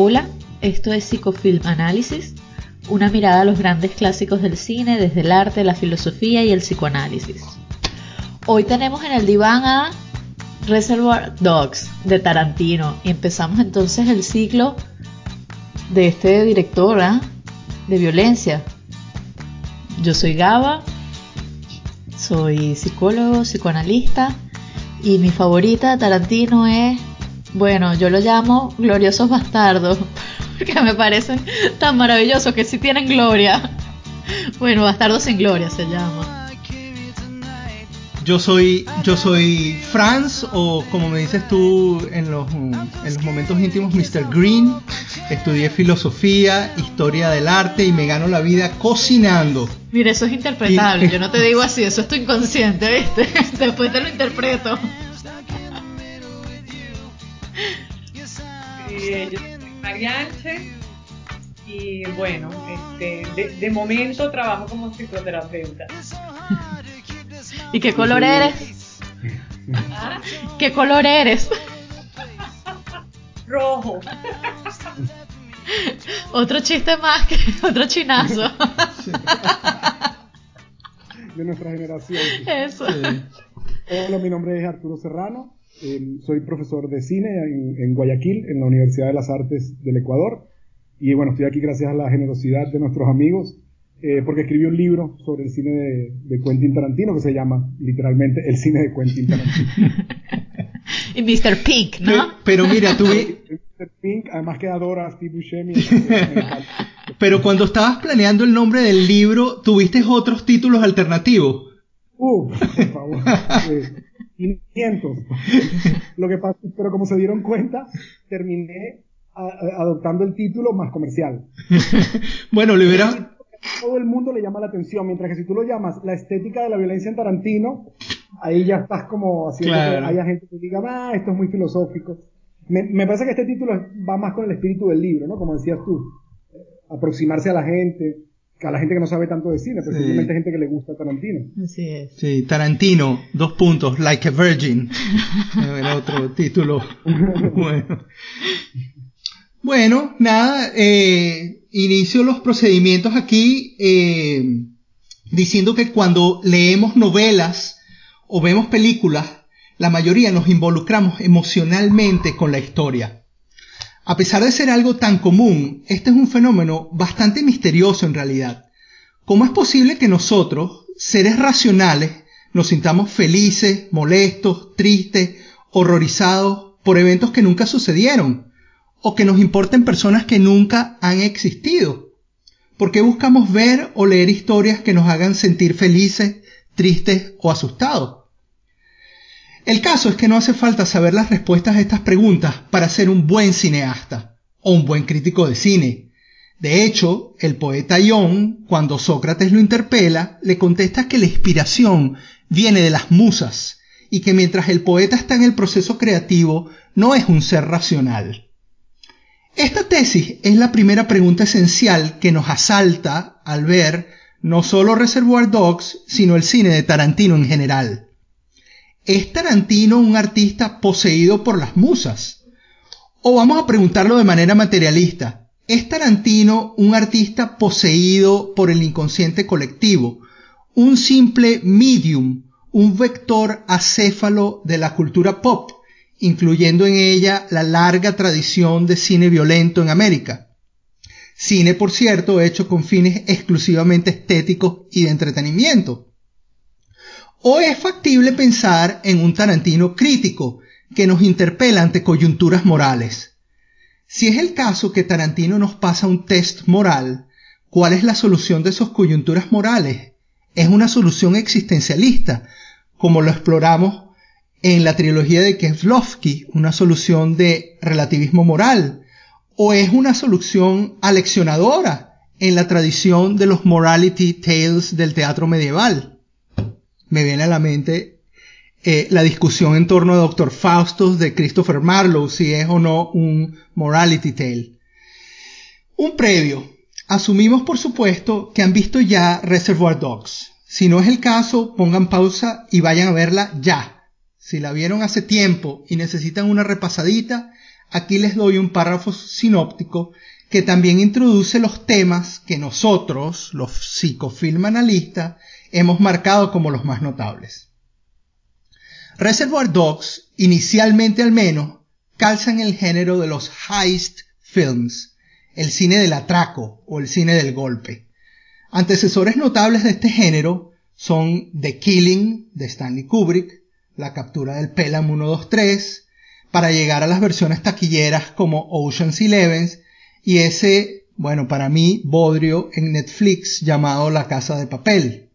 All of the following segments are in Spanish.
Hola, esto es Psicofilm Análisis, una mirada a los grandes clásicos del cine desde el arte, la filosofía y el psicoanálisis. Hoy tenemos en el diván a Reservoir Dogs de Tarantino y empezamos entonces el ciclo de este director ¿ah? de violencia. Yo soy Gaba, soy psicólogo, psicoanalista y mi favorita Tarantino es bueno, yo lo llamo gloriosos bastardos, porque me parecen tan maravillosos que sí tienen gloria. Bueno, bastardos sin gloria se llama. Yo soy, yo soy Franz, o como me dices tú en los, en los momentos íntimos, Mr. Green. Estudié filosofía, historia del arte y me gano la vida cocinando. Mira, eso es interpretable. Yo no te digo así, eso es tu inconsciente, ¿viste? Después te lo interpreto. Eh, yo soy Marianche y bueno, este, de, momento trabajo como psicoterapeuta. ¿Y qué color eres? ¿Ah? ¿Qué color eres? Rojo. Otro chiste más que otro chinazo. De nuestra generación. Eso. Hola, mi nombre es Arturo Serrano. Em, soy profesor de cine en, Guayaquil, en la Universidad de las Artes del Ecuador. Y bueno, estoy aquí gracias a la generosidad de nuestros amigos, eh, porque escribí un libro sobre el cine de, Quentin Tarantino que se llama literalmente El cine de Quentin Tarantino. y Mr. Pink, ¿no? Pero, mira, tú. Mr. Pink, además que adora Steve Buscemi. Pero cuando estabas planeando el nombre del libro, ¿tuviste otros títulos alternativos? Uh, por favor. 500. Lo que pasa, pero como se dieron cuenta, terminé adoptando el título más comercial. bueno, le. Todo el mundo le llama la atención, mientras que si tú lo llamas la estética de la violencia en Tarantino, ahí ya estás como haciendo que haya gente que diga, ah, esto es muy filosófico. Me, me, parece que este título va más con el espíritu del libro, ¿no? Como decías tú, aproximarse a la gente, a la gente que no sabe tanto de cine, pero simplemente gente que le gusta Tarantino. Así es. Sí, Tarantino, dos puntos, Like a Virgin. Era otro título. bueno. Bueno, nada, eh, inicio los procedimientos aquí eh, diciendo que cuando leemos novelas o vemos películas, la mayoría nos involucramos emocionalmente con la historia. A pesar de ser algo tan común, este es un fenómeno bastante misterioso en realidad. ¿Cómo es posible que nosotros, seres racionales, nos sintamos felices, molestos, tristes, horrorizados por eventos que nunca sucedieron? ¿O que nos importen personas que nunca han existido? ¿Por qué buscamos ver o leer historias que nos hagan sentir felices, tristes o asustados? El caso es que no hace falta saber las respuestas a estas preguntas para ser un buen cineasta o un buen crítico de cine. De hecho, el poeta Ion, cuando Sócrates lo interpela, le contesta que la inspiración viene de las musas y que mientras el poeta está en el proceso creativo, no es un ser racional. Esta tesis es la primera pregunta esencial que nos asalta al ver no solo Reservoir Dogs, sino el cine de Tarantino en general. ¿Es Tarantino un artista poseído por las musas? O vamos a preguntarlo de manera materialista. ¿Es Tarantino un artista poseído por el inconsciente colectivo? Un simple medium, un vector acéfalo de la cultura pop, incluyendo en ella la larga tradición de cine violento en América. Cine, por cierto, hecho con fines exclusivamente estéticos y de entretenimiento. ¿O es factible pensar en un Tarantino crítico que nos interpela ante coyunturas morales? Si es el caso que Tarantino nos pasa un test moral, ¿cuál es la solución de esas coyunturas morales? ¿Es una solución existencialista, como lo exploramos en la trilogía de Keflovsky, una solución de relativismo moral? ¿O es una solución aleccionadora en la tradición de los morality tales del teatro medieval? Me viene a la mente eh, la discusión en torno a Doctor Faustus de Christopher Marlowe, si es o no un morality tale. Un previo. Asumimos, por supuesto, que han visto ya Reservoir Dogs. Si no es el caso, pongan pausa y vayan a verla ya. Si la vieron hace tiempo y necesitan una repasadita, aquí les doy un párrafo sinóptico que también introduce los temas que nosotros, los psicofilmanalistas, hemos marcado como los más notables. Reservoir Dogs, inicialmente al menos, calza en el género de los heist films, el cine del atraco o el cine del golpe. Antecesores notables de este género son The Killing de Stanley Kubrick, La captura del Pelham 123, para llegar a las versiones taquilleras como Ocean's Eleven y ese, bueno, para mí, bodrio en Netflix llamado La Casa de Papel.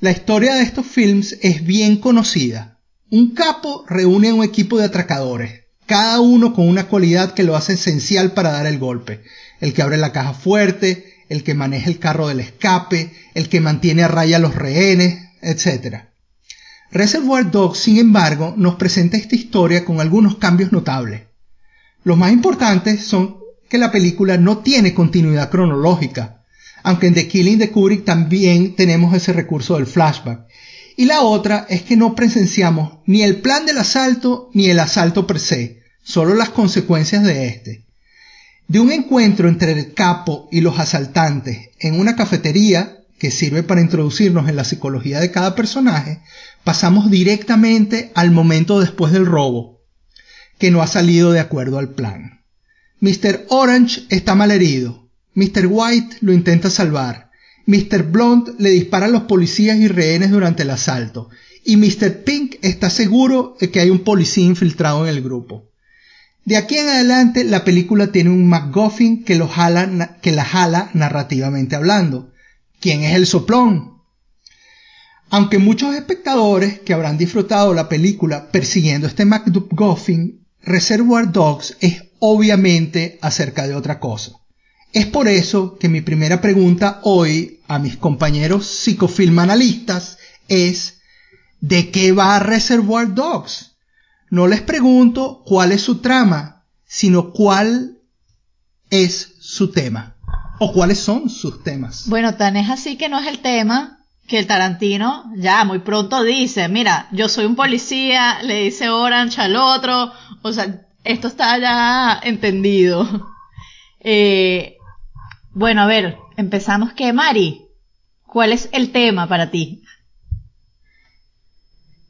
La historia de estos films es bien conocida. Un capo reúne a un equipo de atracadores, cada uno con una cualidad que lo hace esencial para dar el golpe. El que abre la caja fuerte, el que maneja el carro del escape, el que mantiene a raya a los rehenes, etc. Reservoir Dogs, sin embargo, nos presenta esta historia con algunos cambios notables. Los más importantes son que la película no tiene continuidad cronológica, aunque en The Killing de Kubrick también tenemos ese recurso del flashback. Y la otra es que no presenciamos ni el plan del asalto ni el asalto per se, solo las consecuencias de este. De un encuentro entre el capo y los asaltantes en una cafetería, que sirve para introducirnos en la psicología de cada personaje, pasamos directamente al momento después del robo, que no ha salido de acuerdo al plan. Mr. Orange está mal herido. Mr. White lo intenta salvar. Mr. Blonde le dispara a los policías y rehenes durante el asalto. Y Mr. Pink está seguro de que hay un policía infiltrado en el grupo. De aquí en adelante la película tiene un MacGuffin que, lo jala, que la jala narrativamente hablando. ¿Quién es el soplón? Aunque muchos espectadores que habrán disfrutado la película persiguiendo este MacGuffin, Reservoir Dogs es obviamente acerca de otra cosa. Es por eso que mi primera pregunta hoy a mis compañeros psicofilmanalistas es ¿de qué va Reservoir Dogs? No les pregunto cuál es su trama, sino cuál es su tema o cuáles son sus temas. Bueno, tan es así que no es el tema que el Tarantino ya muy pronto dice, mira, yo soy un policía, le dice Orange al otro, o sea, esto está ya entendido. Eh, bueno, a ver, empezamos que Mari, ¿cuál es el tema para ti?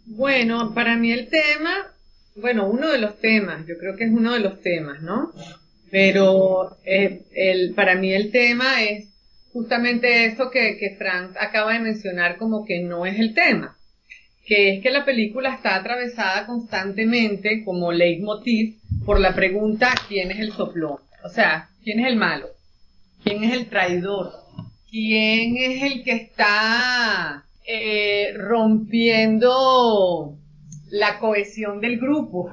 Bueno, para mí el tema, bueno, uno de los temas, yo creo que es uno de los temas, ¿no? Pero eh, el, para mí el tema es justamente eso que, que Frank acaba de mencionar como que no es el tema que es que la película está atravesada constantemente como leitmotiv por la pregunta ¿quién es el soplón? O sea, ¿quién es el malo? ¿Quién es el traidor? ¿Quién es el que está eh, rompiendo la cohesión del grupo?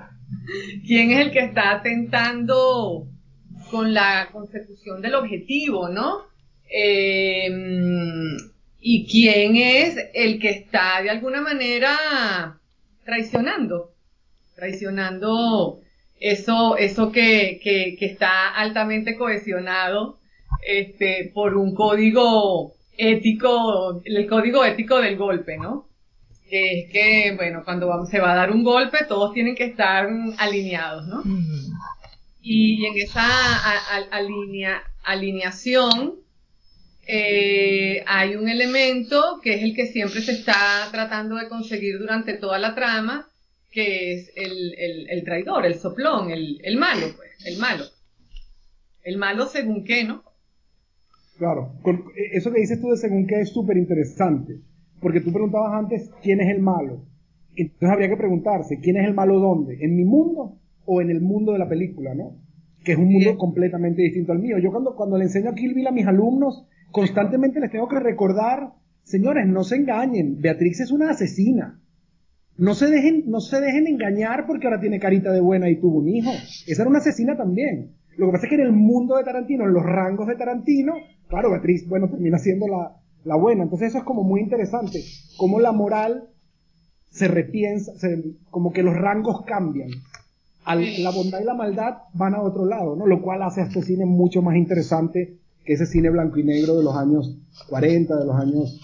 ¿Quién es el que está atentando con la consecución del objetivo, no? Eh, y quién es el que está de alguna manera traicionando, traicionando eso, eso que, que, que está altamente cohesionado este, por un código ético, el código ético del golpe, ¿no? Que es que, bueno, cuando se va a dar un golpe, todos tienen que estar alineados, ¿no? Y en esa alinea, alineación, eh, hay un elemento que es el que siempre se está tratando de conseguir durante toda la trama, que es el, traidor, el soplón, el, malo, pues, el malo. El malo según qué, ¿no? Claro, eso que dices tú de según qué es súper interesante, porque tú preguntabas antes quién es el malo. Entonces habría que preguntarse, ¿quién es el malo dónde? ¿En mi mundo o en el mundo de la película, no? Que es un mundo completamente distinto al mío. Yo cuando, cuando le enseño a Kill Bill a mis alumnos, constantemente les tengo que recordar, señores, no se engañen, Beatriz es una asesina. No se dejen, no se dejen engañar porque ahora tiene carita de buena y tuvo un hijo. Esa era una asesina también. Lo que pasa es que en el mundo de Tarantino, en los rangos de Tarantino, claro, Beatriz, bueno, termina siendo la, la buena. Entonces eso es como muy interesante, cómo la moral se repiensa, como que los rangos cambian. la bondad y la maldad van a otro lado, ¿no? Lo cual hace a este cine mucho más interesante que ese cine blanco y negro de los años 40, de los años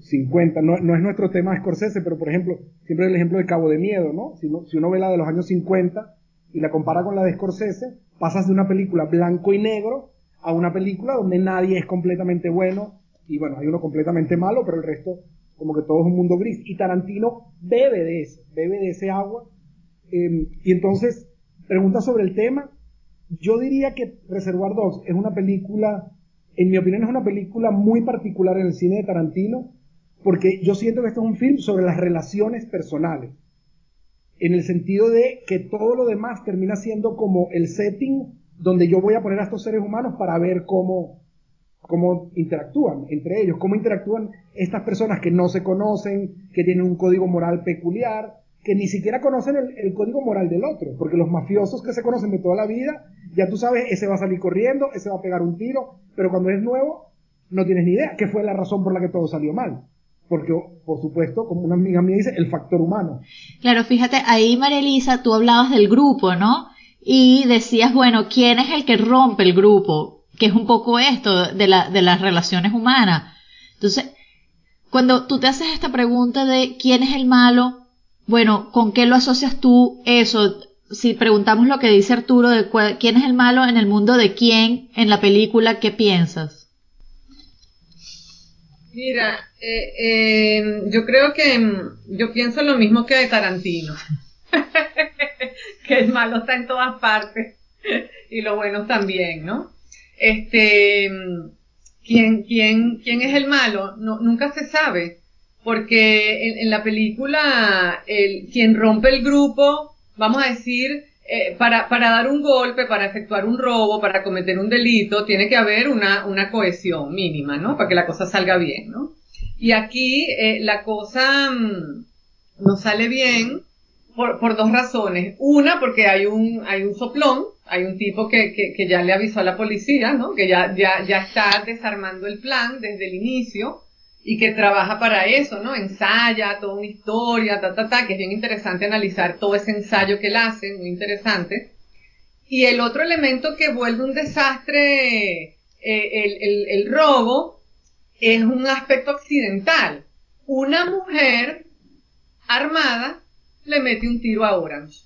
50. Eh, no, no, es nuestro tema de Scorsese, pero por ejemplo, siempre el ejemplo de Cabo de Miedo, ¿no? Si, si uno ve la de los años 50, y la compara con la de Scorsese, pasas de una película blanco y negro a una película donde nadie es completamente bueno y bueno, hay uno completamente malo, pero el resto como que todo es un mundo gris. Y Tarantino bebe de eso, bebe de ese agua. Em, y entonces, pregunta sobre el tema. Yo diría que Reservoir Dogs es una película, en mi opinión es una película muy particular en el cine de Tarantino, porque yo siento que esto es un film sobre las relaciones personales. En el sentido de que todo lo demás termina siendo como el setting donde yo voy a poner a estos seres humanos para ver cómo, cómo interactúan entre ellos, cómo interactúan estas personas que no se conocen, que tienen un código moral peculiar, que ni siquiera conocen el, código moral del otro, porque los mafiosos que se conocen de toda la vida, ya tú sabes, ese va a salir corriendo, ese va a pegar un tiro, pero cuando es nuevo, no tienes ni idea qué fue la razón por la que todo salió mal. Porque, por supuesto, como una amiga mía dice, el factor humano. Claro, fíjate, ahí María Elisa, tú hablabas del grupo, ¿no? Y decías, bueno, ¿quién es el que rompe el grupo? que es un poco esto de, la, de las relaciones humanas. Entonces, cuando tú te haces esta pregunta de quién es el malo, bueno, ¿con qué lo asocias tú eso? Si preguntamos lo que dice Arturo de quién es el malo en el mundo de quién en la película, ¿qué piensas? Mira, eh, em, yo creo que em, yo pienso lo mismo que de Tarantino, que el malo está en todas partes y lo bueno también, ¿no? este, ¿quién, quién, quién es el malo? Nunca se sabe, porque en, la película, el, quien rompe el grupo, vamos a decir, eh, para, dar un golpe, para efectuar un robo, para cometer un delito, tiene que haber una, una cohesión mínima, ¿no? Para que la cosa salga bien, ¿no? Y aquí eh, la cosa mm, no sale bien por, por dos razones. Una, porque hay un, hay un soplón, hay un tipo que, que, que, ya le avisó a la policía, ¿no? Que ya, ya, ya está desarmando el plan desde el inicio y que trabaja para eso, ¿no? Ensaya toda una historia, ta, ta, ta, que es bien interesante analizar todo ese ensayo que él hace, muy interesante. Y el otro elemento que vuelve un desastre, eh, el, el, el robo, es un aspecto accidental. Una mujer armada le mete un tiro a Orange.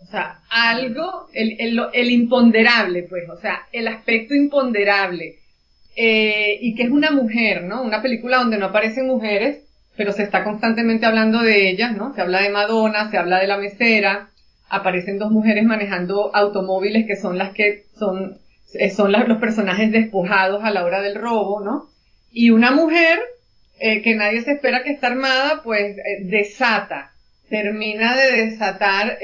O sea, algo, el, el, el imponderable, pues, o sea, el aspecto imponderable. Eh, y que es una mujer, ¿no? Una película donde no aparecen mujeres, pero se está constantemente hablando de ellas, ¿no? Se habla de Madonna, se habla de la mesera, aparecen dos mujeres manejando automóviles que son las que son, eh, son los personajes despojados a la hora del robo, ¿no? Y una mujer eh, que nadie se espera que está armada, pues desata termina de desatar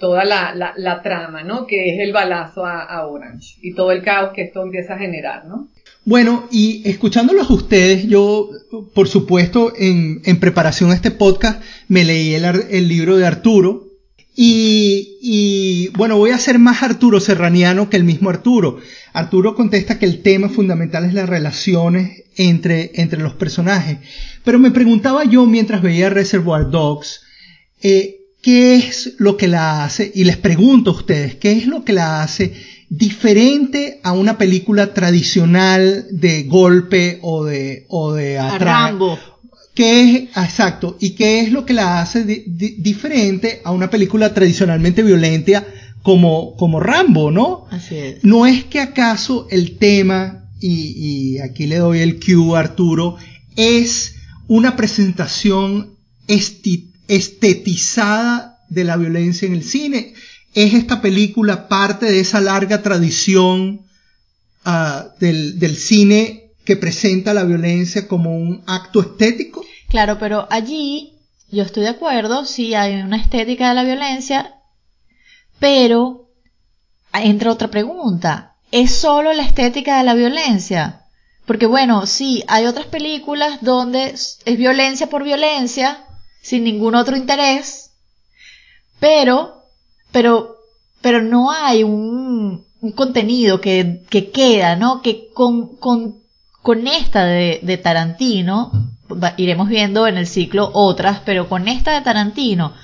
toda la, trama, ¿no? Que es el balazo a, Orange y todo el caos que esto empieza a generar, ¿no? Bueno, y escuchándolos ustedes, yo, por supuesto, en, en preparación a este podcast, me leí el, libro de Arturo, y, bueno, voy a ser más Arturo Serraniano que el mismo Arturo. Arturo contesta que el tema fundamental es las relaciones entre los personajes. Pero me preguntaba yo mientras veía Reservoir Dogs, eh, ¿qué es lo que la hace? Y les pregunto a ustedes, ¿qué es lo que la hace diferente a una película tradicional de golpe o de, o de Rambo. ¿Qué es, exacto, y qué es lo que la hace diferente a una película tradicionalmente violenta como, como Rambo, ¿no? Así es. No es que acaso el tema, y, y aquí le doy el cue a Arturo, es una presentación estetizada de la violencia en el cine. ¿Es esta película parte de esa larga tradición uh, del, del cine que presenta la violencia como un acto estético? Claro, pero allí yo estoy de acuerdo, sí hay una estética de la violencia, pero entra otra pregunta. ¿Es solo la estética de la violencia? Porque bueno, sí, hay otras películas donde es violencia por violencia, sin ningún otro interés, pero, pero, pero no hay un, contenido que, que, queda, ¿no? Que con, con, con esta de, de Tarantino, iremos viendo en el ciclo otras, pero con esta de Tarantino,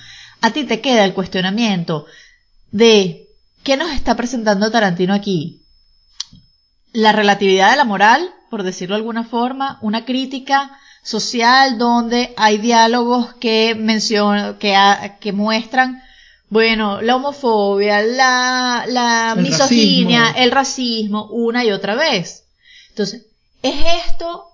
a ti te queda el cuestionamiento de ¿qué nos está presentando Tarantino aquí? La relatividad de la moral, por decirlo de alguna forma, una crítica social donde hay diálogos que mencionan, que, que muestran Bueno, la homofobia, la, la misoginia, el racismo, una y otra vez. Entonces, ¿es esto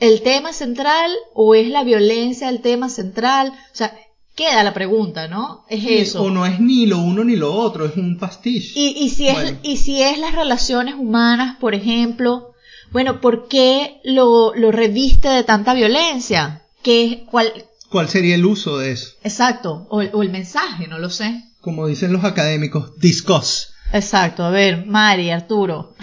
el tema central o es la violencia el tema central? O sea, queda la pregunta, ¿no? Es eso. O no es ni lo uno ni lo otro, es un pastiche. Y, y si es, y si es las relaciones humanas, por ejemplo, bueno, ¿por qué lo, lo reviste de tanta violencia? ¿Qué, cuál, ¿Cuál sería el uso de eso? Exacto, o, el mensaje, no lo sé. Como dicen los académicos, discuss. Exacto, a ver, Mari, Arturo.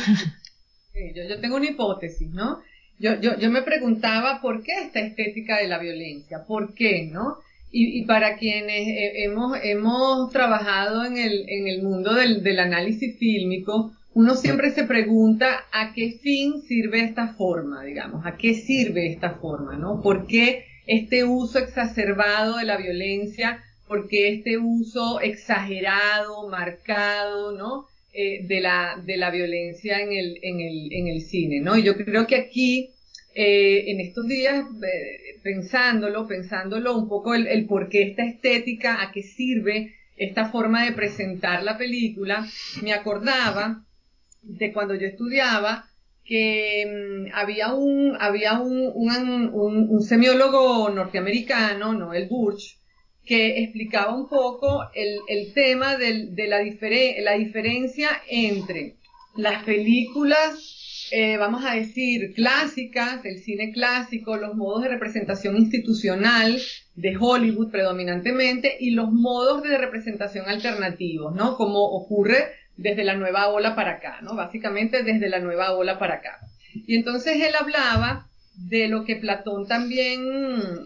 yo, yo tengo una hipótesis, ¿no? Yo, yo, yo me preguntaba por qué esta estética de la violencia, por qué, ¿no? Y, y para quienes hemos, hemos trabajado en el, en el mundo del, del análisis fílmico, uno siempre se pregunta a qué fin sirve esta forma, digamos, a qué sirve esta forma, ¿no? ¿Por qué este uso exacerbado de la violencia, porque este uso exagerado, marcado, ¿no? Eh, de, la, de la violencia en el, en el, en el cine, ¿no? Y yo creo que aquí, eh, en estos días, eh, pensándolo, pensándolo un poco el, el por qué esta estética, a qué sirve esta forma de presentar la película, me acordaba de cuando yo estudiaba que mm, había un, había un, un, semiólogo norteamericano, Noel Burch, que explicaba un poco el, tema del, de la diferencia entre las películas, eh, vamos a decir, clásicas, el cine clásico, los modos de representación institucional de Hollywood predominantemente y los modos de representación alternativos, ¿no? Como ocurre desde la nueva ola para acá, ¿no? Básicamente desde la nueva ola para acá. Y entonces él hablaba de lo que Platón también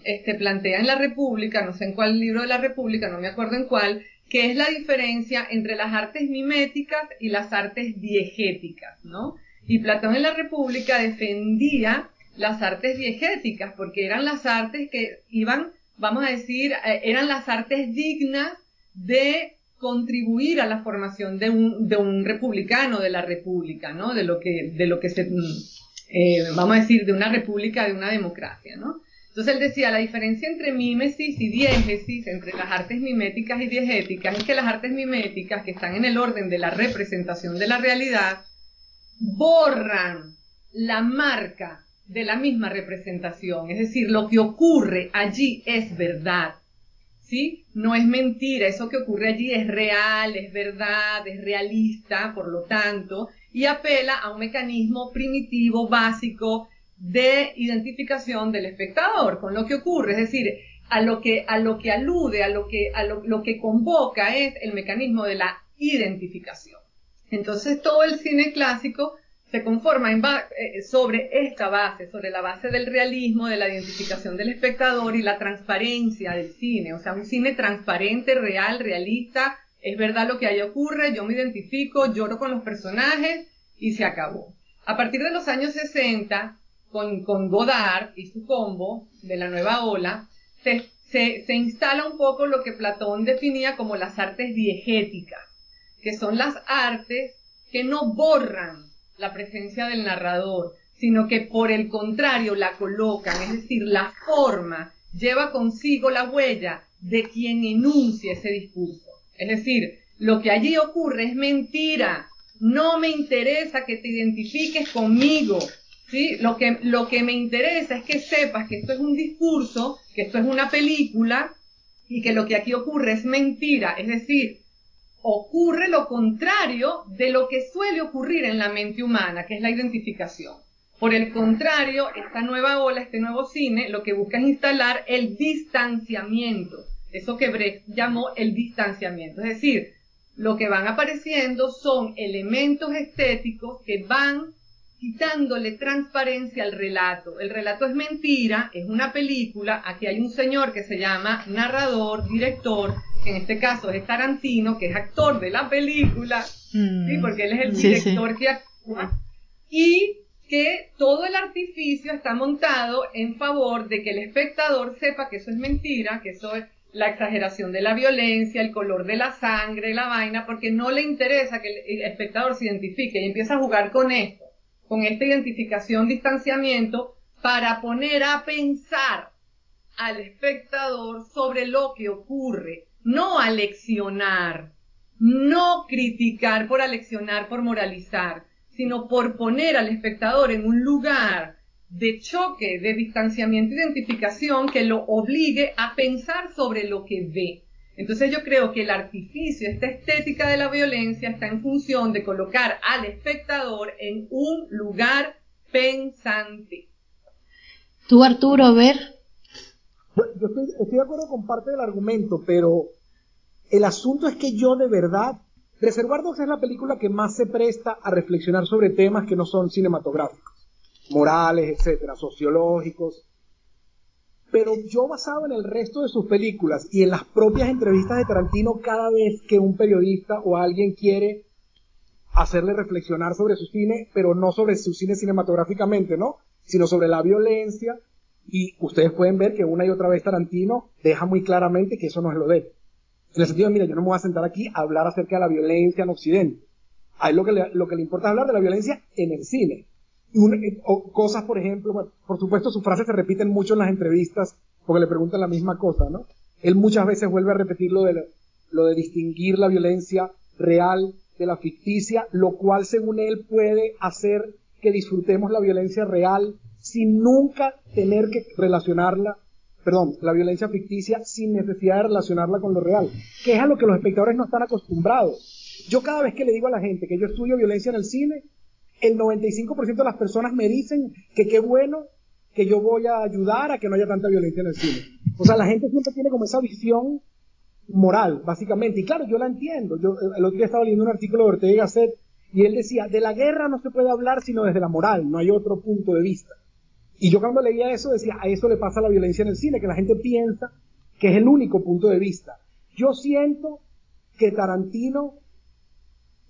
este, plantea en la República, no sé en cuál libro de la República, no me acuerdo en cuál, que es la diferencia entre las artes miméticas y las artes diegéticas, ¿no? Y Platón en la República defendía las artes diegéticas porque eran las artes que iban, vamos a decir, eh, eran las artes dignas de contribuir a la formación de un, de un republicano de la república, ¿no? De lo que, de lo que se, eh, vamos a decir, de una república, de una democracia, ¿no? Entonces él decía, la diferencia entre mímesis y diégesis, entre las artes miméticas y diegéticas, es que las artes miméticas, que están en el orden de la representación de la realidad, borran la marca de la misma representación, es decir, lo que ocurre allí es verdad, ¿sí? No es mentira, eso que ocurre allí es real, es verdad, es realista, por lo tanto, y apela a un mecanismo primitivo, básico, de identificación del espectador con lo que ocurre, es decir, a lo que, a lo que alude, a lo que, a lo, lo que convoca es el mecanismo de la identificación. Entonces todo el cine clásico se conforma eh, sobre esta base, sobre la base del realismo, de la identificación del espectador y la transparencia del cine. O sea, un cine transparente, real, realista, es verdad lo que ahí ocurre, yo me identifico, lloro con los personajes y se acabó. A partir de los años 60, con, con Godard y su combo de la nueva ola, se, se, se instala un poco lo que Platón definía como las artes diegéticas, que son las artes que no borran la presencia del narrador, sino que por el contrario la colocan, es decir, la forma lleva consigo la huella de quien enuncia ese discurso. Es decir, lo que allí ocurre es mentira, no me interesa que te identifiques conmigo, ¿sí? Lo que, lo que me interesa es que sepas que esto es un discurso, que esto es una película y que lo que aquí ocurre es mentira, es decir, ocurre lo contrario de lo que suele ocurrir en la mente humana, que es la identificación. Por el contrario, esta nueva ola, este nuevo cine, lo que busca es instalar el distanciamiento, eso que Brecht llamó el distanciamiento. Es decir, lo que van apareciendo son elementos estéticos que van quitándole transparencia al relato. El relato es mentira, es una película, aquí hay un señor que se llama narrador, director, en este caso es Tarantino, que es actor de la película, mm. ¿sí? porque él es el director que actúa, y que todo el artificio está montado en favor de que el espectador sepa que eso es mentira, que eso es la exageración de la violencia, el color de la sangre, la vaina, porque no le interesa que el espectador se identifique y empieza a jugar con esto con esta identificación, distanciamiento, para poner a pensar al espectador sobre lo que ocurre no aleccionar, no criticar por aleccionar, por moralizar, sino por poner al espectador en un lugar de choque, de distanciamiento, identificación que lo obligue a pensar sobre lo que ve. Entonces yo creo que el artificio, esta estética de la violencia está en función de colocar al espectador en un lugar pensante. Tú, Arturo, ver. Yo estoy, estoy de acuerdo con parte del argumento, pero el asunto es que yo de verdad, Reservoir Dogs es la película que más se presta a reflexionar sobre temas que no son cinematográficos morales, etcétera, sociológicos. Pero yo basado en el resto de sus películas y en las propias entrevistas de Tarantino, cada vez que un periodista o alguien quiere hacerle reflexionar sobre su cine, pero no sobre su cine cinematográficamente, ¿no? Sino sobre la violencia. Y ustedes pueden ver que una y otra vez Tarantino deja muy claramente que eso no es lo de él. En el sentido de, mira, yo no me voy a sentar aquí a hablar acerca de la violencia en Occidente. A él lo que le, lo que le importa es hablar de la violencia en el cine. Eh, o cosas, por ejemplo, por supuesto sus frases se repiten mucho en las entrevistas porque le preguntan la misma cosa, ¿no? Él muchas veces vuelve a repetir lo de, lo de distinguir la violencia real de la ficticia, lo cual según él puede hacer que disfrutemos la violencia real sin nunca tener que relacionarla, perdón, la violencia ficticia sin necesidad de relacionarla con lo real, que es a lo que los espectadores no están acostumbrados. Yo cada vez que le digo a la gente que yo estudio violencia en el cine, el 95% de las personas me dicen que qué bueno que yo voy a ayudar a que no haya tanta violencia en el cine. O sea, la gente siempre tiene como esa visión moral, básicamente. Y claro, yo la entiendo. Yo el otro día estaba leyendo un artículo de Ortega Gasset y él decía, de la guerra no se puede hablar sino desde la moral, no hay otro punto de vista. Y yo cuando leía eso decía, a eso le pasa la violencia en el cine, que la gente piensa que es el único punto de vista. Yo siento que Tarantino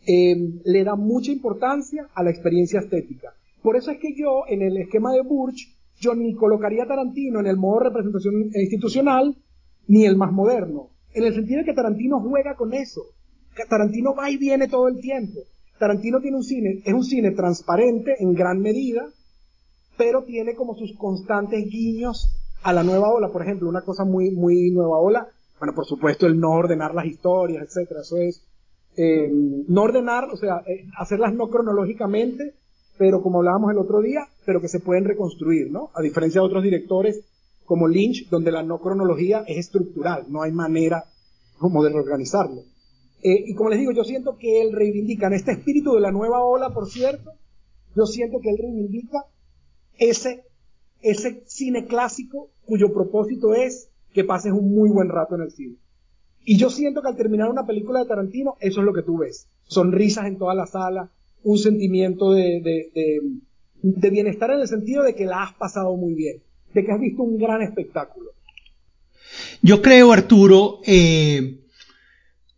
eh, le da mucha importancia a la experiencia estética. Por eso es que yo, en el esquema de Burch, yo ni colocaría Tarantino en el modo representación institucional, ni el más moderno. En el sentido de que Tarantino juega con eso. Tarantino va y viene todo el tiempo. Tarantino tiene un cine, es un cine transparente en gran medida, pero tiene como sus constantes guiños a la nueva ola. Por ejemplo, una cosa muy, muy nueva ola, bueno, por supuesto, el no ordenar las historias, etcétera. Eso es eh, no ordenar, o sea, eh, hacerlas no cronológicamente, pero como hablábamos el otro día, pero que se pueden reconstruir, ¿no? A diferencia de otros directores como Lynch, donde la no cronología es estructural, no hay manera como de reorganizarlo. Eh, y como les digo, yo siento que él reivindica, en este espíritu de la nueva ola, por cierto, yo siento que él reivindica ese, ese cine clásico cuyo propósito es que pases un muy buen rato en el cine. Y yo siento que al terminar una película de Tarantino, eso es lo que tú ves. Sonrisas en toda la sala, un sentimiento de, de, bienestar en el sentido de que la has pasado muy bien, de que has visto un gran espectáculo. Yo creo, Arturo, eh,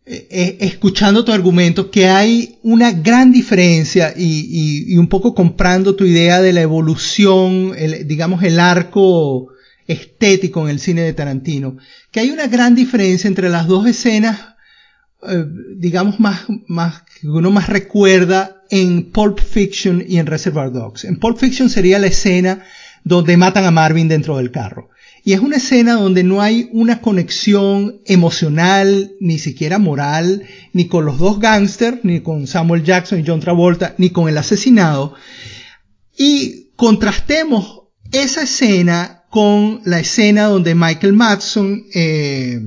eh, eh, escuchando tu argumento, que hay una gran diferencia y, un poco comprando tu idea de la evolución, digamos, el arco estético en el cine de Tarantino, que hay una gran diferencia entre las dos escenas, eh, digamos, más, más, que uno más recuerda en Pulp Fiction y en Reservoir Dogs. En Pulp Fiction sería la escena donde matan a Marvin dentro del carro. Y es una escena donde no hay una conexión emocional, ni siquiera moral, ni con los dos gángsters, ni con Samuel Jackson y John Travolta, ni con el asesinado. Y contrastemos esa escena con la escena donde Michael Madsen, eh,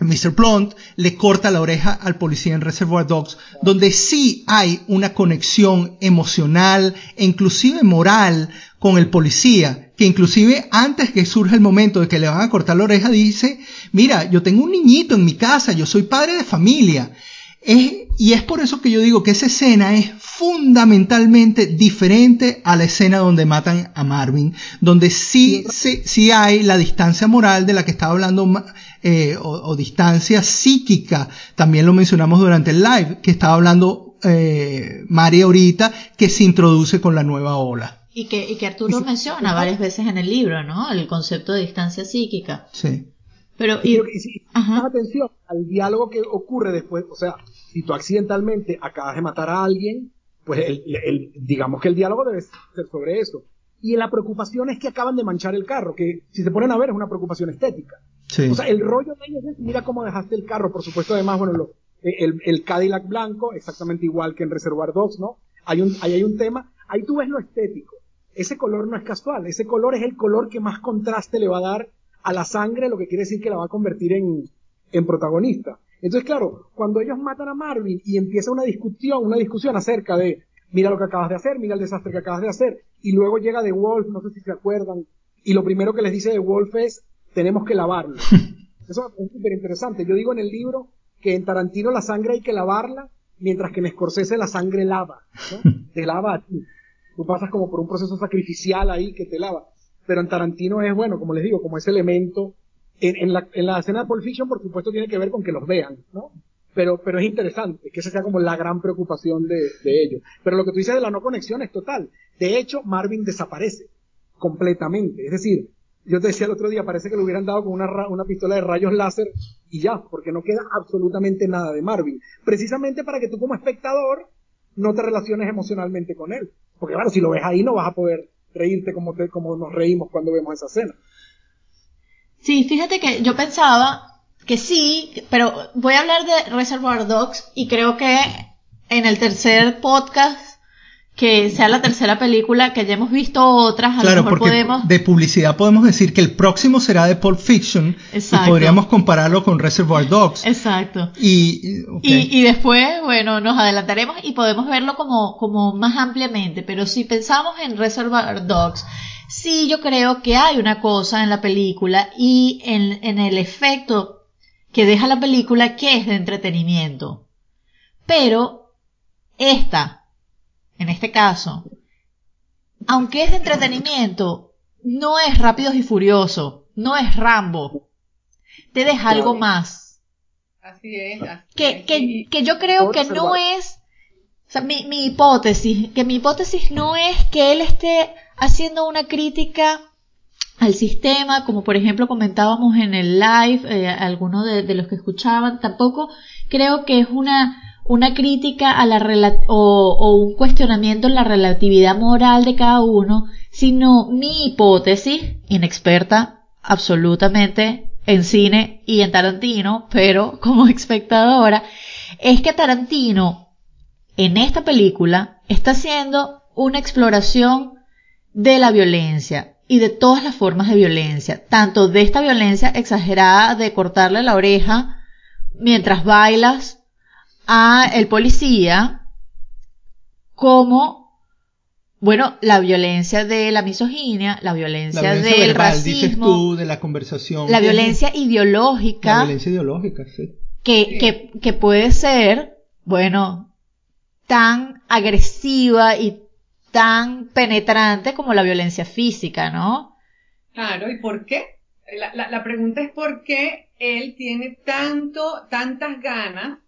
Mr. Blunt, le corta la oreja al policía en Reservoir Dogs, donde sí hay una conexión emocional e inclusive moral con el policía, que inclusive antes que surja el momento de que le van a cortar la oreja dice, mira, yo tengo un niñito en mi casa, yo soy padre de familia. y es por eso que yo digo que esa escena es fundamentalmente diferente a la escena donde matan a Marvin, donde sí, sí, hay la distancia moral de la que estaba hablando eh, o, distancia psíquica, también lo mencionamos durante el live, que estaba hablando eh, María ahorita, que se introduce con la nueva ola. Y que, y que Arturo menciona varias veces en el libro, ¿no? El concepto de distancia psíquica. Sí. Pero, y, si atención al diálogo que ocurre después, o sea, si tú accidentalmente acabas de matar a alguien, pues el, digamos que el diálogo debe ser sobre eso. Y la preocupación es que acaban de manchar el carro, que si se ponen a ver es una preocupación estética. O sea, el rollo de ellos es, mira cómo dejaste el carro, por supuesto, además, bueno, lo, eh, el, el, Cadillac blanco, exactamente igual que en Reservoir Dogs, ¿no? Hay un, ahí hay un tema, ahí tú ves lo estético. Ese color no es casual, ese color es el color que más contraste le va a dar a la sangre, lo que quiere decir que la va a convertir en, en protagonista. Entonces, claro, cuando ellos matan a Marvin y empieza una discusión, una discusión acerca de, mira lo que acabas de hacer, mira el desastre que acabas de hacer, y luego llega The Wolf, no sé si se acuerdan, y lo primero que les dice The Wolf es, tenemos que lavarlo. Eso es súper interesante. Yo digo en el libro que en Tarantino la sangre hay que lavarla, mientras que en Scorsese la sangre lava, ¿no? Te lava a ti. Tú pasas como por un proceso sacrificial ahí que te lava. Pero en Tarantino es, bueno, como les digo, como ese elemento. En, la, en la escena de Pulp Fiction, por supuesto, tiene que ver con que los vean, ¿no? Pero, pero es interesante, que esa sea como la gran preocupación de, de ellos. Pero lo que tú dices de la no conexión es total. De hecho, Marvin desaparece completamente. Es decir, yo te decía el otro día, parece que le hubieran dado con una, una pistola de rayos láser y ya, porque no queda absolutamente nada de Marvin. Precisamente para que tú como espectador no te relaciones emocionalmente con él. Porque claro, si lo ves ahí no vas a poder reírte como, te, como nos reímos cuando vemos esa escena. Sí, fíjate que yo pensaba que sí, pero voy a hablar de Reservoir Dogs y creo que en el tercer podcast que sea la tercera película, que hayamos visto otras, a claro, lo mejor porque podemos... de publicidad podemos decir que el próximo será de Pulp Fiction Exacto. y podríamos compararlo con Reservoir Dogs. Exacto. Y, y, después, bueno, nos adelantaremos y podemos verlo como, como más ampliamente, pero si pensamos en Reservoir Dogs, sí yo creo que hay una cosa en la película y en, en el efecto que deja la película que es de entretenimiento. Pero esta en este caso, aunque es de entretenimiento, no es Rápidos y Furioso, no es Rambo. Te deja algo más. Así es. que, Que, que, yo creo que no es, o sea, mi, mi hipótesis, que mi hipótesis no es que él esté haciendo una crítica al sistema, como por ejemplo comentábamos en el live, eh, algunos de, de, los que escuchaban, tampoco creo que es una una crítica a la o, o un cuestionamiento en la relatividad moral de cada uno, sino mi hipótesis, inexperta absolutamente en cine y en Tarantino, pero como espectadora, es que Tarantino en esta película está haciendo una exploración de la violencia y de todas las formas de violencia, tanto de esta violencia exagerada de cortarle la oreja mientras bailas a el policía como bueno, la violencia de la misoginia, la violencia, del racismo, de la conversación, la violencia ideológica, la violencia ideológica, sí. que, que, que puede ser, bueno, tan agresiva y tan penetrante como la violencia física, ¿no? Claro, ¿y por qué? La, la, la pregunta es por qué él tiene tanto, tantas ganas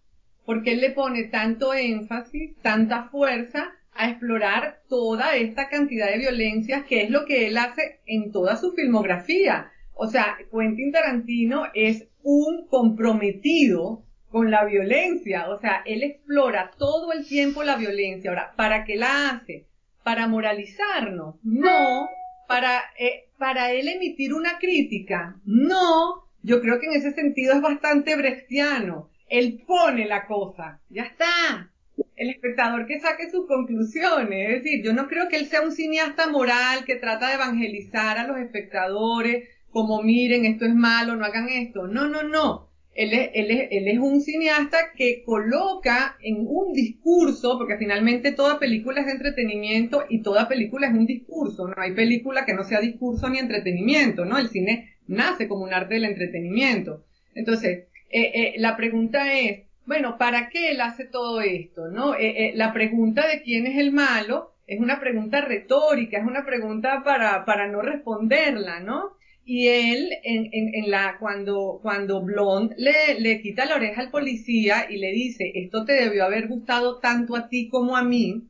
porque él le pone tanto énfasis, tanta fuerza a explorar toda esta cantidad de violencias, que es lo que él hace en toda su filmografía. O sea, Quentin Tarantino es un comprometido con la violencia, o sea, él explora todo el tiempo la violencia. Ahora, ¿para qué la hace? ¿Para moralizarnos? No. ¿Para, eh, para él emitir una crítica? No. Yo creo que en ese sentido es bastante brechtiano él pone la cosa, ya está. El espectador que saque sus conclusiones, es decir, yo no creo que él sea un cineasta moral que trata de evangelizar a los espectadores como miren, esto es malo, no hagan esto. No, no, no. Él es, él, es, él es, un cineasta que coloca en un discurso, porque finalmente toda película es entretenimiento y toda película es un discurso, no hay película que no sea discurso ni entretenimiento, ¿no? El cine nace como un arte del entretenimiento. Entonces, eh, eh, la pregunta es, bueno, ¿para qué él hace todo esto? ¿No? Eh, la pregunta de quién es el malo es una pregunta retórica, es una pregunta para, para no responderla, ¿no? Y él, en, en, la, cuando, cuando Blonde le, le quita la oreja al policía y le dice, esto te debió haber gustado tanto a ti como a mí,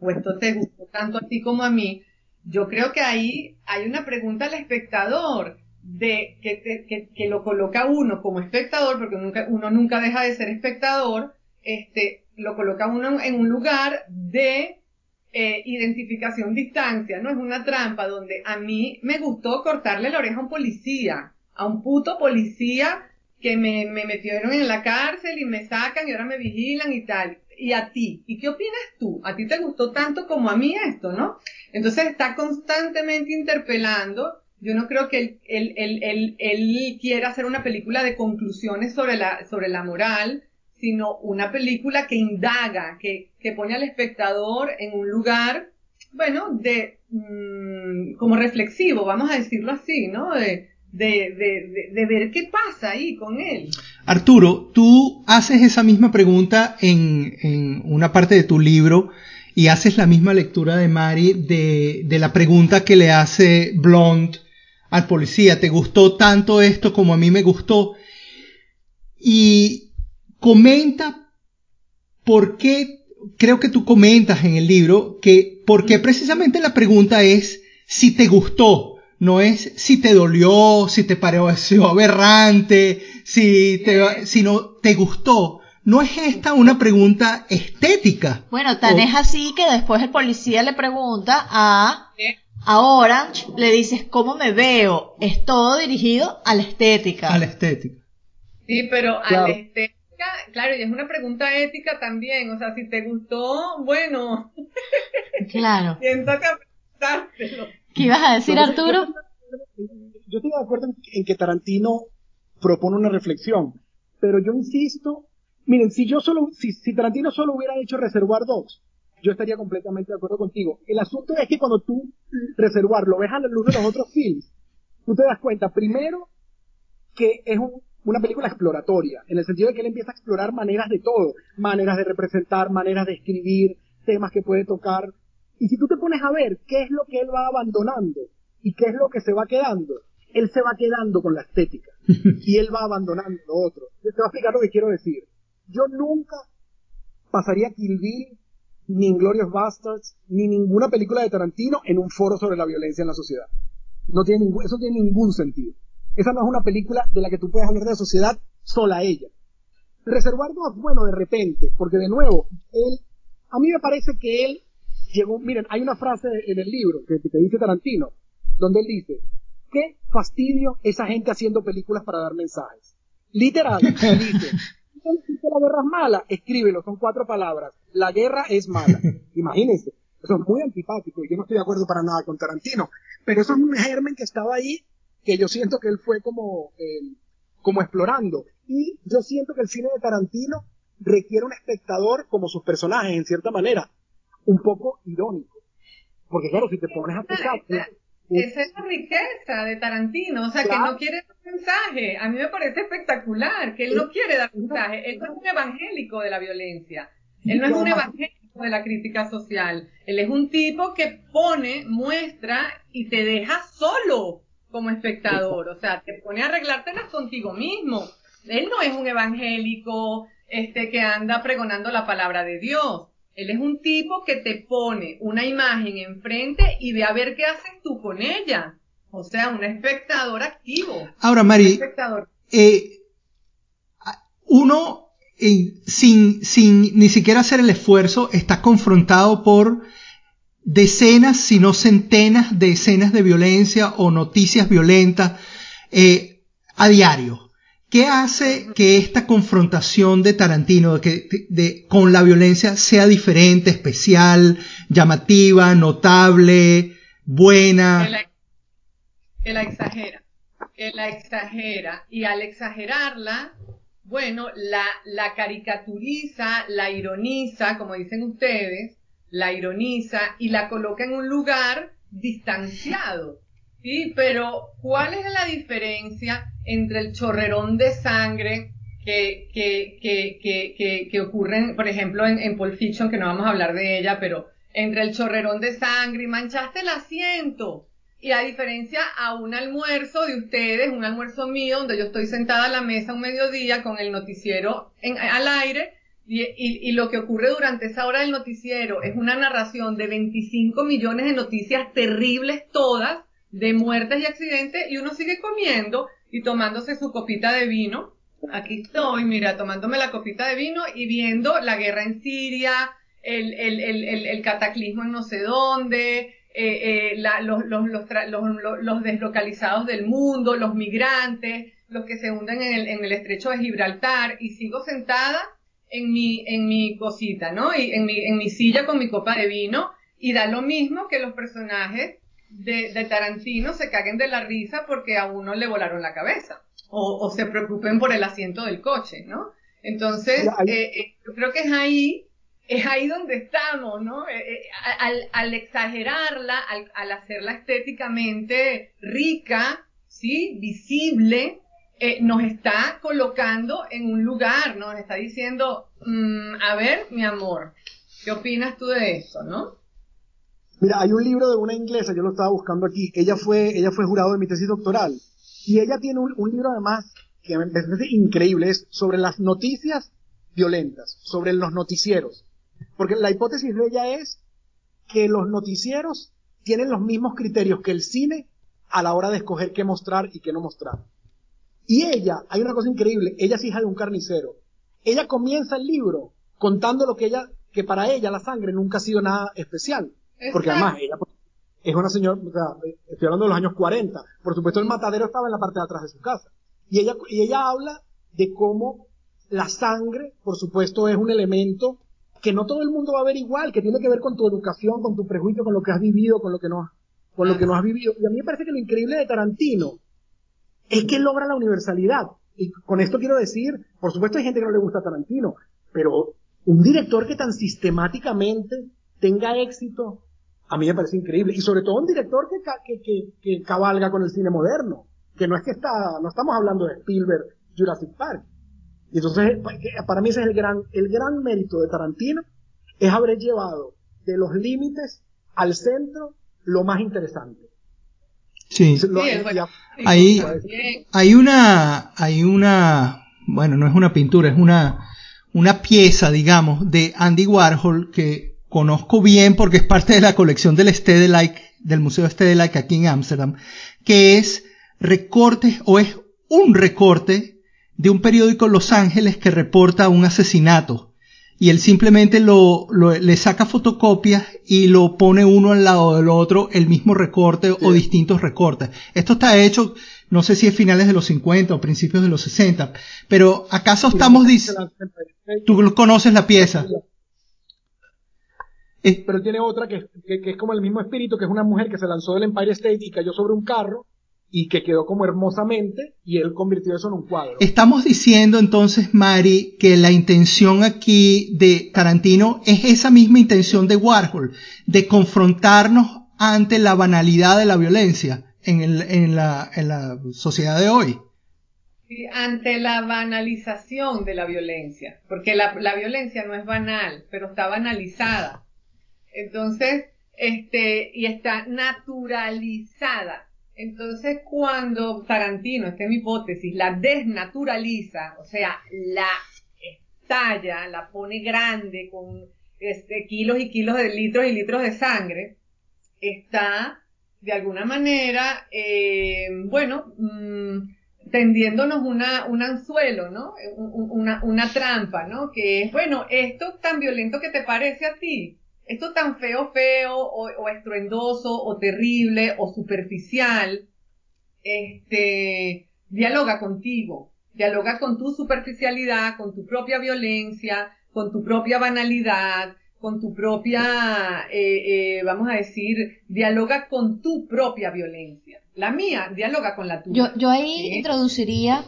o esto te gustó tanto a ti como a mí, yo creo que ahí hay una pregunta al espectador de que, que, que, lo coloca uno como espectador, porque nunca, uno nunca deja de ser espectador, este, lo coloca uno en un lugar de eh, identificación distancia, ¿no? Es una trampa donde a mí me gustó cortarle la oreja a un policía, a un puto policía que me, me metieron en la cárcel y me sacan y ahora me vigilan y tal. Y a ti, ¿y qué opinas tú? ¿A ti te gustó tanto como a mí esto, no? Entonces está constantemente interpelando. Yo no creo que él, él, él, él, quiera hacer una película de conclusiones sobre la, sobre la moral, sino una película que indaga, que, que pone al espectador en un lugar, bueno, de, mm, como reflexivo, vamos a decirlo así, ¿no? De, de, de, de, ver qué pasa ahí con él. Arturo, tú haces esa misma pregunta en, en una parte de tu libro y haces la misma lectura de Mari de, de la pregunta que le hace Blonde al policía, ¿te gustó tanto esto como a mí me gustó? Y comenta por qué, creo que tú comentas en el libro, que por qué precisamente la pregunta es si te gustó, no es si te dolió, si te pareció aberrante, si te, sino te gustó. ¿No es esta una pregunta estética? Bueno, tan es así que después el policía le pregunta a, a Orange, le dices, ¿cómo me veo? Es todo dirigido a la estética. A la estética. Sí, pero a la estética, claro, y es una pregunta ética también, o sea, si te gustó, bueno. Claro. Siento que ¿Qué ibas a decir, Arturo? Yo estoy de acuerdo en, que Tarantino propone una reflexión, pero yo insisto, miren, si yo solo, si, Tarantino solo hubiera hecho Reservoir Dogs, yo estaría completamente de acuerdo contigo. El asunto es que cuando tú Reservoir lo ves a la luz de los otros films, tú te das cuenta, primero, que es una película exploratoria, en el sentido de que él empieza a explorar maneras de todo, maneras de representar, maneras de escribir, temas que puede tocar, y si tú te pones a ver qué es lo que él va abandonando y qué es lo que se va quedando, él se va quedando con la estética y él va abandonando lo otro. Yo te voy a explicar lo que quiero decir. Yo nunca pasaría Kill Bill, ni Inglorious Bastards, ni ninguna película de Tarantino en un foro sobre la violencia en la sociedad. No tiene ningún, eso tiene ningún sentido. Esa no es una película de la que tú puedes hablar de la sociedad sola ella. Reservar dos, bueno, de repente, porque de nuevo, él, a mí me parece que él llegó, miren, hay una frase en el libro que, te dice Tarantino, donde él dice, qué fastidio esa gente haciendo películas para dar mensajes. Literal, dice, si la guerra es mala, escríbelo, son cuatro palabras. La guerra es mala. Imagínense. Eso es muy antipático y yo no estoy de acuerdo para nada con Tarantino. Pero eso es un germen que estaba ahí que yo siento que él fue como, eh, como explorando. Y yo siento que el cine de Tarantino requiere un espectador como sus personajes, en cierta manera un poco irónico. Porque claro, si te pones a pensar... Esa, es la riqueza de Tarantino, o sea, que no quiere dar mensaje. A mí me parece espectacular que él no quiere dar mensaje. Él no es un evangélico de la violencia. Él no es un evangélico de la crítica social. Él es un tipo que pone, muestra y te deja solo como espectador. O sea, te pone a arreglártelas contigo mismo. Él no es un evangélico este que anda pregonando la palabra de Dios. Él es un tipo que te pone una imagen enfrente y ve a ver qué haces tú con ella. O sea, un espectador activo. Ahora, Mari, eh, uno sin, sin ni siquiera hacer el esfuerzo está confrontado por decenas, si no centenas de escenas de violencia o noticias violentas eh, a diario. ¿Qué hace que esta confrontación de Tarantino de, con la violencia sea diferente, especial, llamativa, notable, buena? Que la, exagera, que la exagera. Y al exagerarla, bueno, la, la caricaturiza, la ironiza, como dicen ustedes, la ironiza y la coloca en un lugar distanciado. Sí, pero ¿cuál es la diferencia entre el chorrerón de sangre que, que, que, que, ocurre, por ejemplo, en, en Pulp que no vamos a hablar de ella, pero entre el chorrerón de sangre y manchaste el asiento? Y a diferencia a un almuerzo de ustedes, un almuerzo mío, donde yo estoy sentada a la mesa un mediodía con el noticiero en, al aire, y, y, y, lo que ocurre durante esa hora del noticiero es una narración de 25 millones de noticias terribles todas, de muertes y accidentes y uno sigue comiendo y tomándose su copita de vino. Aquí estoy, mira, tomándome la copita de vino y viendo la guerra en Siria, el, el, el, el cataclismo en no sé dónde, eh, eh, los, los, los, los, deslocalizados del mundo, los migrantes, los que se hunden en el, en el estrecho de Gibraltar, y sigo sentada en mi, en mi cosita, ¿no? Y en mi, en mi silla con mi copa de vino, y da lo mismo que los personajes de, de Tarantino se caguen de la risa porque a uno le volaron la cabeza, o, o se preocupen por el asiento del coche, ¿no? Entonces, eh, yo creo que es ahí es ahí donde estamos, ¿no? Eh, eh, al, al, exagerarla, al, al, hacerla estéticamente rica, ¿sí? Visible, eh, nos está colocando en un lugar, ¿no? Nos está diciendo, mm, a ver, mi amor, ¿qué opinas tú de eso, no? Mira, hay un libro de una inglesa, yo lo estaba buscando aquí, ella fue, ella fue jurado de mi tesis doctoral, y ella tiene un, libro además que me parece increíble, es sobre las noticias violentas, sobre los noticieros. Porque la hipótesis de ella es que los noticieros tienen los mismos criterios que el cine a la hora de escoger qué mostrar y qué no mostrar. Y ella, hay una cosa increíble, ella es hija de un carnicero. Ella comienza el libro contando lo que ella, que para ella la sangre nunca ha sido nada especial. Porque además ella pues, es una señora, o sea, estoy hablando de los años 40. Por supuesto el matadero estaba en la parte de atrás de su casa. Y ella, y ella habla de cómo la sangre, por supuesto, es un elemento que no todo el mundo va a ver igual, que tiene que ver con tu educación, con tu prejuicio, con lo que has vivido, con lo que no, con lo que no has vivido. Y a mí me parece que lo increíble de Tarantino es que logra la universalidad. Y con esto quiero decir, por supuesto hay gente que no le gusta a Tarantino, pero un director que tan sistemáticamente tenga éxito, a mí me parece increíble. Y sobre todo un director que, que, que, cabalga con el cine moderno, que no es que está, no estamos hablando de Spielberg, Jurassic Park. Y entonces, pues, para mí ese es el gran, el gran mérito de Tarantino, es haber llevado de los límites al centro lo más interesante. Sí. Hay, hay una, hay una, bueno, no es una pintura, es una, una pieza, digamos, de Andy Warhol que conozco bien porque es parte de la colección del Stedelijk, del Museo Stedelijk aquí en Ámsterdam, que es recortes o es un recorte de un periódico en Los Ángeles que reporta un asesinato. Y él simplemente lo, le saca fotocopias y lo pone uno al lado del otro, el mismo recorte o distintos recortes. Esto está hecho, no sé si es finales de los 50 o principios de los 60, pero ¿acaso estamos diciendo... Tú conoces la pieza. Pero tiene otra que, que, es como el mismo espíritu, que es una mujer que se lanzó del Empire State y cayó sobre un carro y que quedó como hermosamente y él convirtió eso en un cuadro. Estamos diciendo entonces, Mari, que la intención aquí de Tarantino es esa misma intención de Warhol, de confrontarnos ante la banalidad de la violencia en, el, en, la, en la sociedad de hoy. Sí, ante la banalización de la violencia, porque la, la violencia no es banal, pero está banalizada. Entonces, este, y está naturalizada entonces, cuando Tarantino, esta es mi hipótesis, la desnaturaliza, o sea, la estalla, la pone grande con este, kilos y kilos de litros y litros de sangre, está de alguna manera, eh, bueno, mm, tendiéndonos una, un anzuelo, ¿no? Una, una trampa, ¿no? Que es, bueno, esto tan violento que te parece a ti, esto tan feo, feo, o, estruendoso, o terrible, o superficial, este, dialoga contigo, dialoga con tu superficialidad, con tu propia violencia, con tu propia banalidad, con tu propia, eh, eh, vamos a decir, dialoga con tu propia violencia. La mía dialoga con la tuya. Yo, yo ahí introduciría,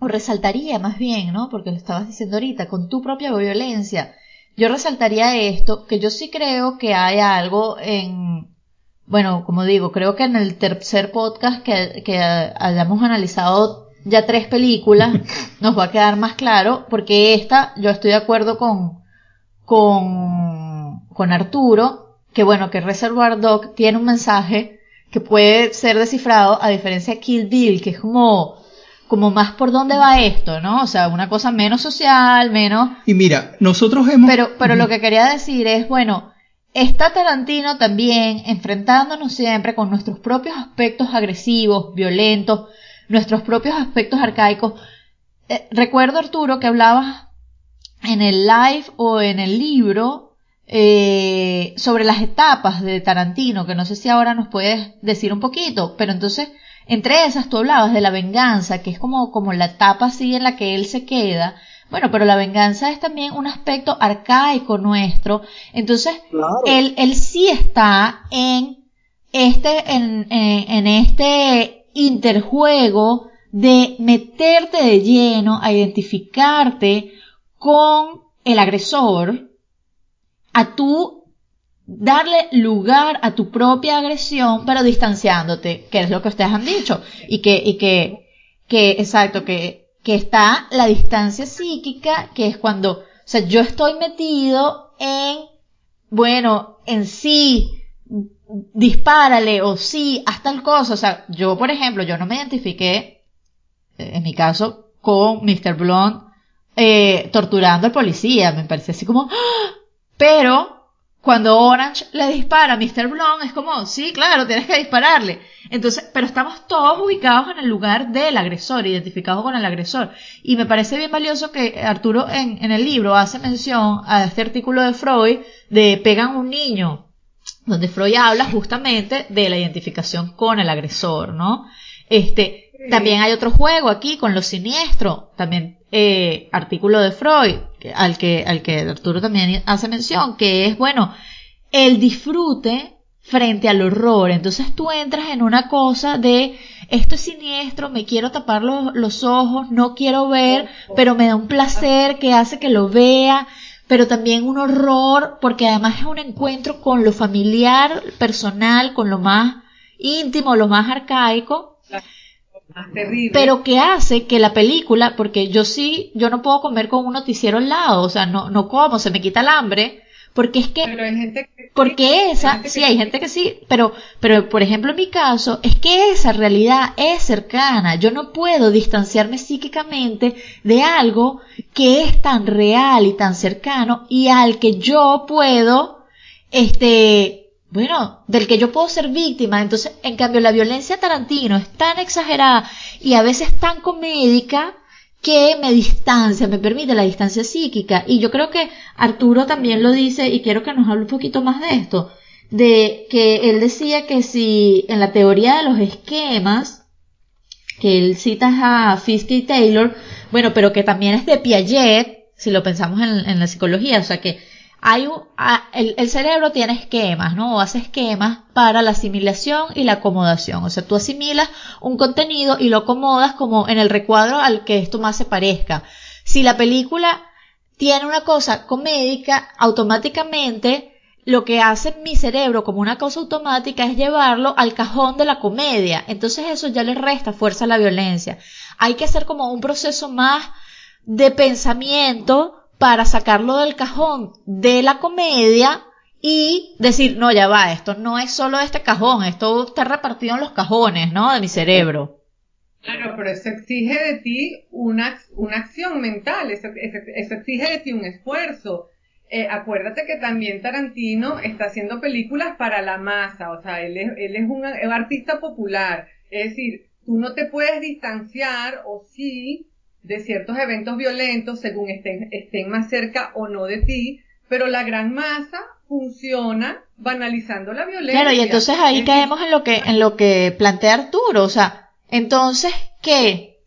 o resaltaría más bien, ¿no? Porque lo estabas diciendo ahorita, con tu propia violencia yo resaltaría esto, que yo sí creo que hay algo en, bueno, como digo, creo que en el tercer podcast que, que hayamos analizado ya tres películas, nos va a quedar más claro, porque esta, yo estoy de acuerdo con, con, con Arturo, que bueno, que Reservoir Dog tiene un mensaje que puede ser descifrado, a diferencia de Kill Bill, que es como, como más por dónde va esto, ¿no? O sea, una cosa menos social, menos... Y mira, nosotros hemos... Pero, pero lo que quería decir es, bueno, está Tarantino también enfrentándonos siempre con nuestros propios aspectos agresivos, violentos, nuestros propios aspectos arcaicos. Eh, recuerdo, Arturo, que hablabas en el live o en el libro eh, sobre las etapas de Tarantino, que no sé si ahora nos puedes decir un poquito, pero entonces, entre esas tú hablabas de la venganza, que es como, como la etapa así en la que él se queda, bueno, pero la venganza es también un aspecto arcaico nuestro. Entonces, él, él sí está en este, en, en, este interjuego de meterte de lleno a identificarte con el agresor, a tú darle lugar a tu propia agresión, pero distanciándote, que es lo que ustedes han dicho, y que, y que, que, exacto, que que está la distancia psíquica, que es cuando, o sea, yo estoy metido en, bueno, en sí, dispárale o sí, hasta el cosa, o sea, yo, por ejemplo, yo no me identifiqué, eh, en mi caso, con Mr. Blonde, eh, torturando al policía, me parece así como, ¡ah! pero cuando Orange le dispara a Mr. Blonde es como, sí, claro, tienes que dispararle. Entonces, pero estamos todos ubicados en el lugar del agresor, identificados con el agresor. Y me parece bien valioso que Arturo en, en el libro hace mención a este artículo de Freud de pegan un niño, donde Freud habla justamente de la identificación con el agresor, ¿no? Este, también hay otro juego aquí con lo siniestro, también eh, artículo de Freud, al que, al que Arturo también hace mención, que es, bueno, el disfrute frente al horror. Entonces tú entras en una cosa de, esto es siniestro, me quiero tapar los, los ojos, no quiero ver, pero me da un placer que hace que lo vea pero también un horror, porque además es un encuentro con lo familiar, personal, con lo más íntimo, lo más arcaico, pero que hace que la película, porque yo sí, yo no puedo comer con un noticiero al lado, o sea, no, no como, se me quita el hambre, porque es que, porque esa, sí, hay gente que sí, pero, pero por ejemplo en mi caso, es que esa realidad es cercana, yo no puedo distanciarme psíquicamente de algo que es tan real y tan cercano y al que yo puedo, este, bueno, del que yo puedo ser víctima. Entonces, en cambio, la violencia Tarantino es tan exagerada y a veces tan comédica que me distancia, me permite la distancia psíquica. Y yo creo que Arturo también lo dice, y quiero que nos hable un poquito más de esto, de que él decía que si en la teoría de los esquemas, que él cita a Fiske y Taylor, bueno, pero que también es de Piaget, si lo pensamos en, en la psicología, o sea que hay un, el, cerebro tiene esquemas, ¿no? O hace esquemas para la asimilación y la acomodación. O sea, tú asimilas un contenido y lo acomodas como en el recuadro al que esto más se parezca. Si la película tiene una cosa comédica, automáticamente lo que hace mi cerebro como una cosa automática es llevarlo al cajón de la comedia. Entonces eso ya le resta fuerza a la violencia. Hay que hacer como un proceso más de pensamiento para sacarlo del cajón de la comedia y decir, no, ya va, esto no es solo este cajón, esto está repartido en los cajones, ¿no? De mi cerebro. Claro, pero eso exige de ti una, una acción mental, eso, exige de ti un esfuerzo. Eh, acuérdate que también Tarantino está haciendo películas para la masa, o sea, él es, él es un artista popular, es decir, tú no te puedes distanciar, o sí, de ciertos eventos violentos según estén, estén más cerca o no de ti, pero la gran masa funciona banalizando la violencia. Claro, y entonces ahí caemos en lo que, en lo que plantea Arturo, o sea, entonces, ¿qué?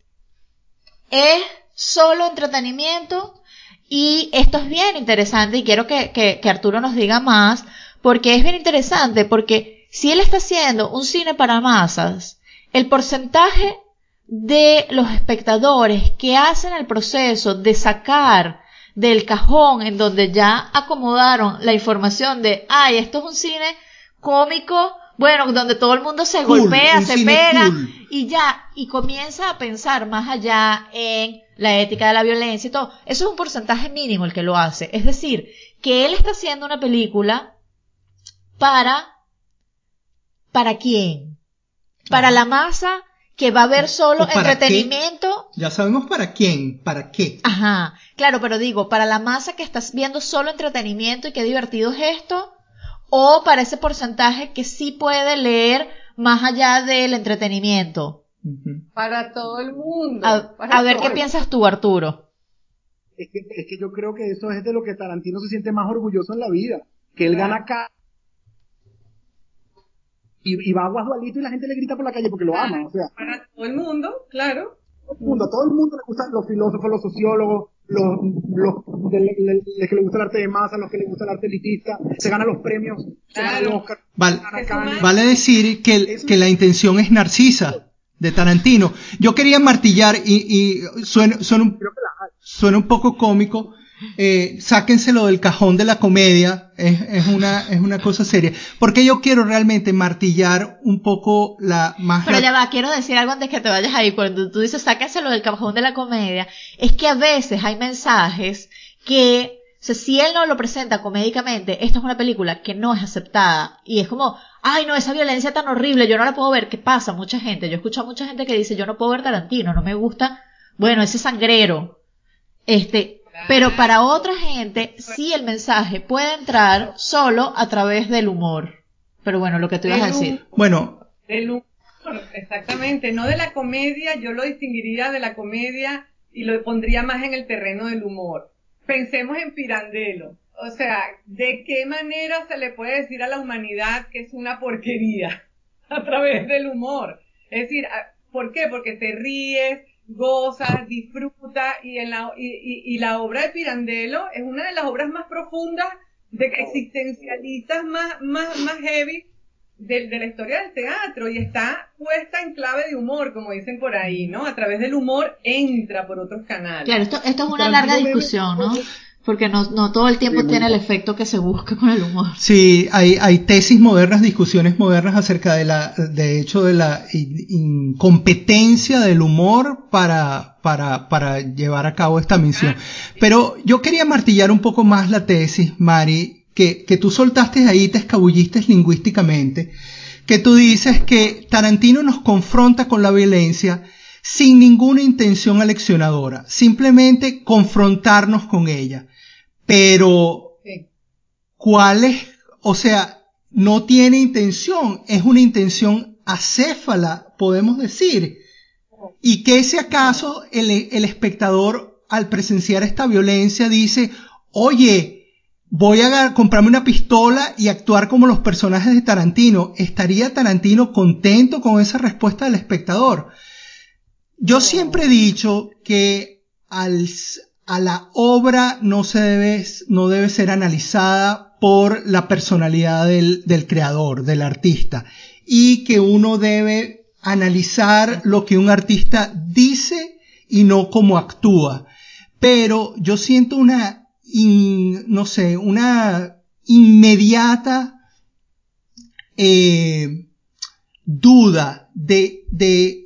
Es solo entretenimiento y esto es bien interesante y quiero que, que, que Arturo nos diga más, porque es bien interesante, porque si él está haciendo un cine para masas, el porcentaje de los espectadores que hacen el proceso de sacar del cajón en donde ya acomodaron la información de, ay, esto es un cine cómico, bueno, donde todo el mundo se golpea, se pega y ya, y comienza a pensar más allá en la ética de la violencia y todo. Eso es un porcentaje mínimo el que lo hace. Es decir, que él está haciendo una película para, ¿para quién? Para la masa que va a haber solo entretenimiento. Ya sabemos para quién, para qué. Ajá, claro, pero digo, para la masa que estás viendo solo entretenimiento y qué divertido es esto, o para ese porcentaje que sí puede leer más allá del entretenimiento. Para todo el mundo. A, ver qué piensas tú, Arturo. Es que, es que yo creo que eso es de lo que Tarantino se siente más orgulloso en la vida. que él gana y, va a Guadualito y la gente le grita por la calle porque lo ama, o sea. Para todo el mundo, claro. Todo el mundo, a todo el mundo le gustan los filósofos, los sociólogos, los, los que le gusta el arte de masa, los que le gusta el arte elitista, se ganan los premios, se ganan los Oscar. Vale, vale decir que, que la intención es narcisa de Tarantino. Yo quería martillar y, y suena, suena, un, suena un poco cómico, eh, sáquenselo del cajón de la comedia, es, una, es una cosa seria. Porque yo quiero realmente martillar un poco la más... Pero ya va, quiero decir algo antes que te vayas ahí. Cuando tú dices sáquenselo del cajón de la comedia, es que a veces hay mensajes que, si él no lo presenta comédicamente, esta es una película que no es aceptada. Y es como, ay no, esa violencia tan horrible, yo no la puedo ver. ¿Qué pasa? Mucha gente, yo escucho a mucha gente que dice, yo no puedo ver Tarantino, no me gusta, bueno, ese sangrero. Este, pero para otra gente, sí el mensaje puede entrar solo a través del humor. Pero bueno, lo que tú ibas a decir. Bueno. Del humor, exactamente. No de la comedia, yo lo distinguiría de la comedia y lo pondría más en el terreno del humor. Pensemos en Pirandello. O sea, ¿de qué manera se le puede decir a la humanidad que es una porquería? A través del humor. Es decir, ¿por qué? Porque te ríes, goza, disfruta y, en la, y, la obra de Pirandello es una de las obras más profundas, de existencialistas más, más, más heavy de, de, la historia del teatro y está puesta en clave de humor, como dicen por ahí, ¿no? A través del humor entra por otros canales. Claro, esto, esto es una larga discusión, ¿no? Porque no, no todo el tiempo tiene el efecto que se busca con el humor. Sí, hay, hay tesis modernas, discusiones modernas acerca de la, de hecho, de la incompetencia del humor para, para, para llevar a cabo esta misión. Pero yo quería martillar un poco más la tesis, Mari, que, que tú soltaste ahí, te escabulliste lingüísticamente, que tú dices que Tarantino nos confronta con la violencia sin ninguna intención aleccionadora, simplemente confrontarnos con ella. Pero, ¿cuál es? O sea, no tiene intención, es una intención acéfala, podemos decir. Y que si acaso el, el espectador al presenciar esta violencia dice, oye, voy a comprarme una pistola y actuar como los personajes de Tarantino. ¿Estaría Tarantino contento con esa respuesta del espectador? Yo siempre he dicho que al, a la obra no se debe, no debe ser analizada por la personalidad del, del creador, del artista, y que uno debe analizar lo que un artista dice y no cómo actúa. Pero yo siento una, no sé, una inmediata eh, duda de, de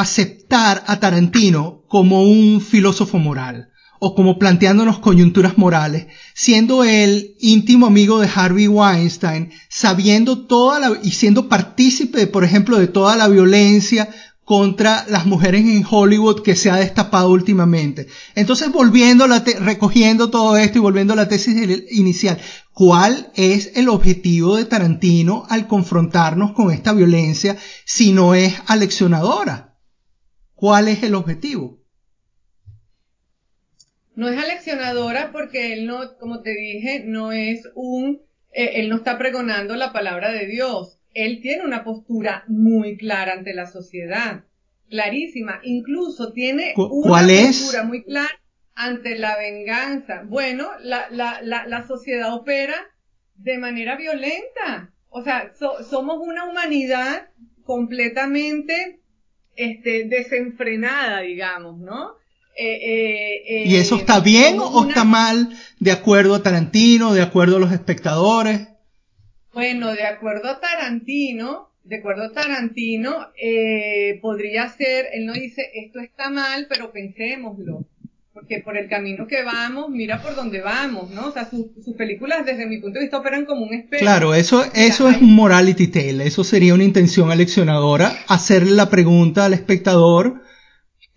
aceptar a Tarantino como un filósofo moral o como planteándonos coyunturas morales, siendo él íntimo amigo de Harvey Weinstein, sabiendo toda la, y siendo partícipe, por ejemplo, de toda la violencia contra las mujeres en Hollywood que se ha destapado últimamente. Entonces, volviendo a la recogiendo todo esto y volviendo a la tesis inicial, ¿cuál es el objetivo de Tarantino al confrontarnos con esta violencia si no es aleccionadora? ¿Cuál es el objetivo? No es aleccionadora porque él no, como te dije, no es un, eh, él no está pregonando la palabra de Dios. Él tiene una postura muy clara ante la sociedad, clarísima. Incluso tiene una postura muy clara ante la venganza. Bueno, la, la, la, la sociedad opera de manera violenta. O sea, somos una humanidad completamente este, desenfrenada, digamos, ¿no? Eh, eh, ¿Y eso está bien o está mal de acuerdo a Tarantino, de acuerdo a los espectadores? Bueno, de acuerdo a Tarantino, de acuerdo a Tarantino, eh, podría ser, él no dice esto está mal, pero pensémoslo. Porque por el camino que vamos, mira por dónde vamos, ¿no? O sea, sus películas desde mi punto de vista operan como un espejo. Claro, eso, eso es un morality tale, eso sería una intención aleccionadora, hacerle la pregunta al espectador,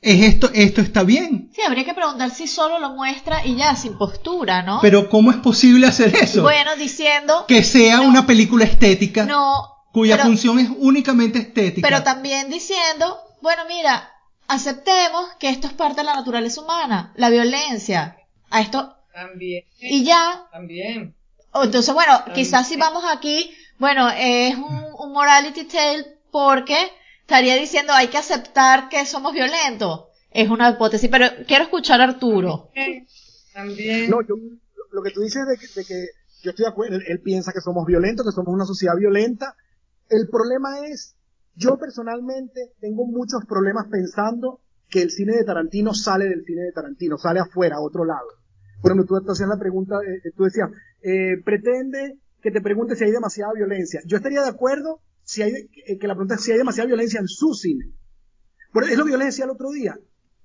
¿Es esto, esto está bien? Sí, habría que preguntar si solo lo muestra y ya, sin postura, ¿no? Pero ¿cómo es posible hacer eso? Bueno, diciendo... Que sea una película estética. No. Cuya función es únicamente estética. Pero también diciendo, bueno, mira, aceptemos que esto es parte de la naturaleza humana, la violencia. A esto... También. Y ya... También. Entonces, bueno, quizás si vamos aquí, bueno, es un, un morality tale porque estaría diciendo hay que aceptar que somos violentos. Es una hipótesis, pero quiero escuchar a Arturo. También. No, yo, lo que tú dices de que, de que yo estoy de acuerdo, él, piensa que somos violentos, que somos una sociedad violenta. El problema es, yo personalmente tengo muchos problemas pensando que el cine de Tarantino sale del cine de Tarantino, sale afuera, a otro lado. Bueno, tú hacías la pregunta, eh, tú decías, eh, pretende que te pregunte si hay demasiada violencia. Yo estaría de acuerdo si hay, eh, que la pregunta es si hay demasiada violencia en su cine. Pero es lo que yo decía el otro día.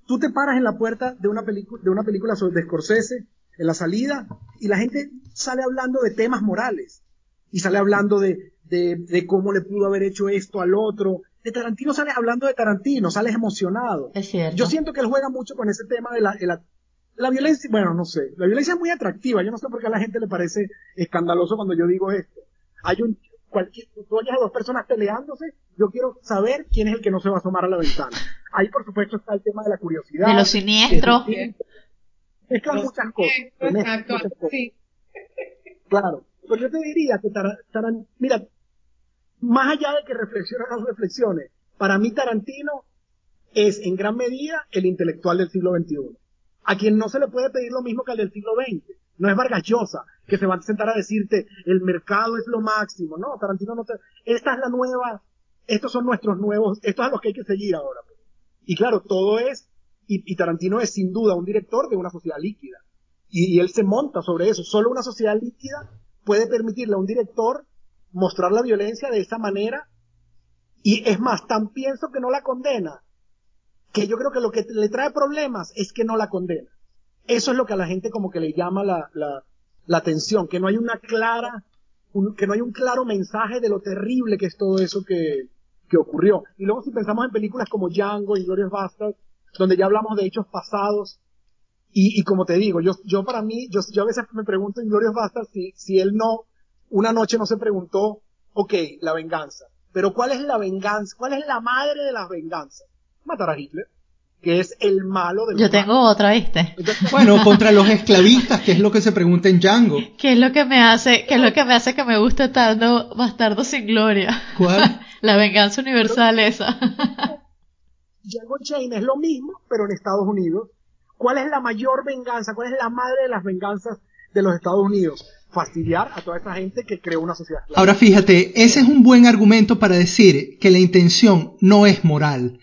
Tú te paras en la puerta de una, película de una película sobre, de Scorsese, en la salida, y la gente sale hablando de temas morales. Y sale hablando de, de, de cómo le pudo haber hecho esto al otro. De Tarantino sales hablando de Tarantino, sales emocionado. Es cierto. Yo siento que él juega mucho con ese tema de la, de la la violencia, bueno, no sé, la violencia es muy atractiva, yo no sé por qué a la gente le parece escandaloso cuando yo digo esto. Hay un, cualquier, tú oyes a dos personas peleándose, yo quiero saber quién es el que no se va a asomar a la ventana. Ahí, por supuesto, está el tema de la curiosidad. De lo siniestro. Es que muchas cosas. Exacto, sí. Claro. Pues yo te diría que Tarantino, mira, más allá de que reflexione o no reflexione, para mí Tarantino es en gran medida el intelectual del siglo XXI a quien no se le puede pedir lo mismo que al del siglo XX. No es Vargas Llosa, que se va a sentar a decirte, el mercado es lo máximo. No, Tarantino no te... Esta es la nueva, estos son nuestros nuevos, estos es a los que hay que seguir ahora. Y claro, todo es, y, Tarantino es sin duda un director de una sociedad líquida. Y, y él se monta sobre eso. Solo una sociedad líquida puede permitirle a un director mostrar la violencia de esa manera. Y es más, tan pienso que no la condena, que yo creo que lo que le trae problemas es que no la condena. Eso es lo que a la gente como que le llama la, la, la atención, que no hay una clara, que no hay un claro mensaje de lo terrible que es todo eso que, que ocurrió. Y luego si pensamos en películas como Django y Glorious Bastards, donde ya hablamos de hechos pasados, y, y como te digo, yo, yo para mí, yo, yo a veces me pregunto en Glorious Bastards si, si él no, una noche no se preguntó, ok, la venganza, pero ¿cuál es la venganza? ¿Cuál es la madre de las venganzas? matar a Hitler, que es el malo del Yo tengo otra, ¿viste? bueno, contra los esclavistas, que es lo que se pregunta en Django. ¿Qué es lo que me hace, qué es lo que me hace que me guste tanto Bastardo sin Gloria? ¿Cuál? La venganza universal esa. Django Chain es lo mismo, pero en Estados Unidos. ¿Cuál es la mayor venganza? ¿Cuál es la madre de las venganzas de los Estados Unidos? Fastidiar a toda esa gente que creó una sociedad. Ahora fíjate, ese es un buen argumento para decir que la intención no es moral.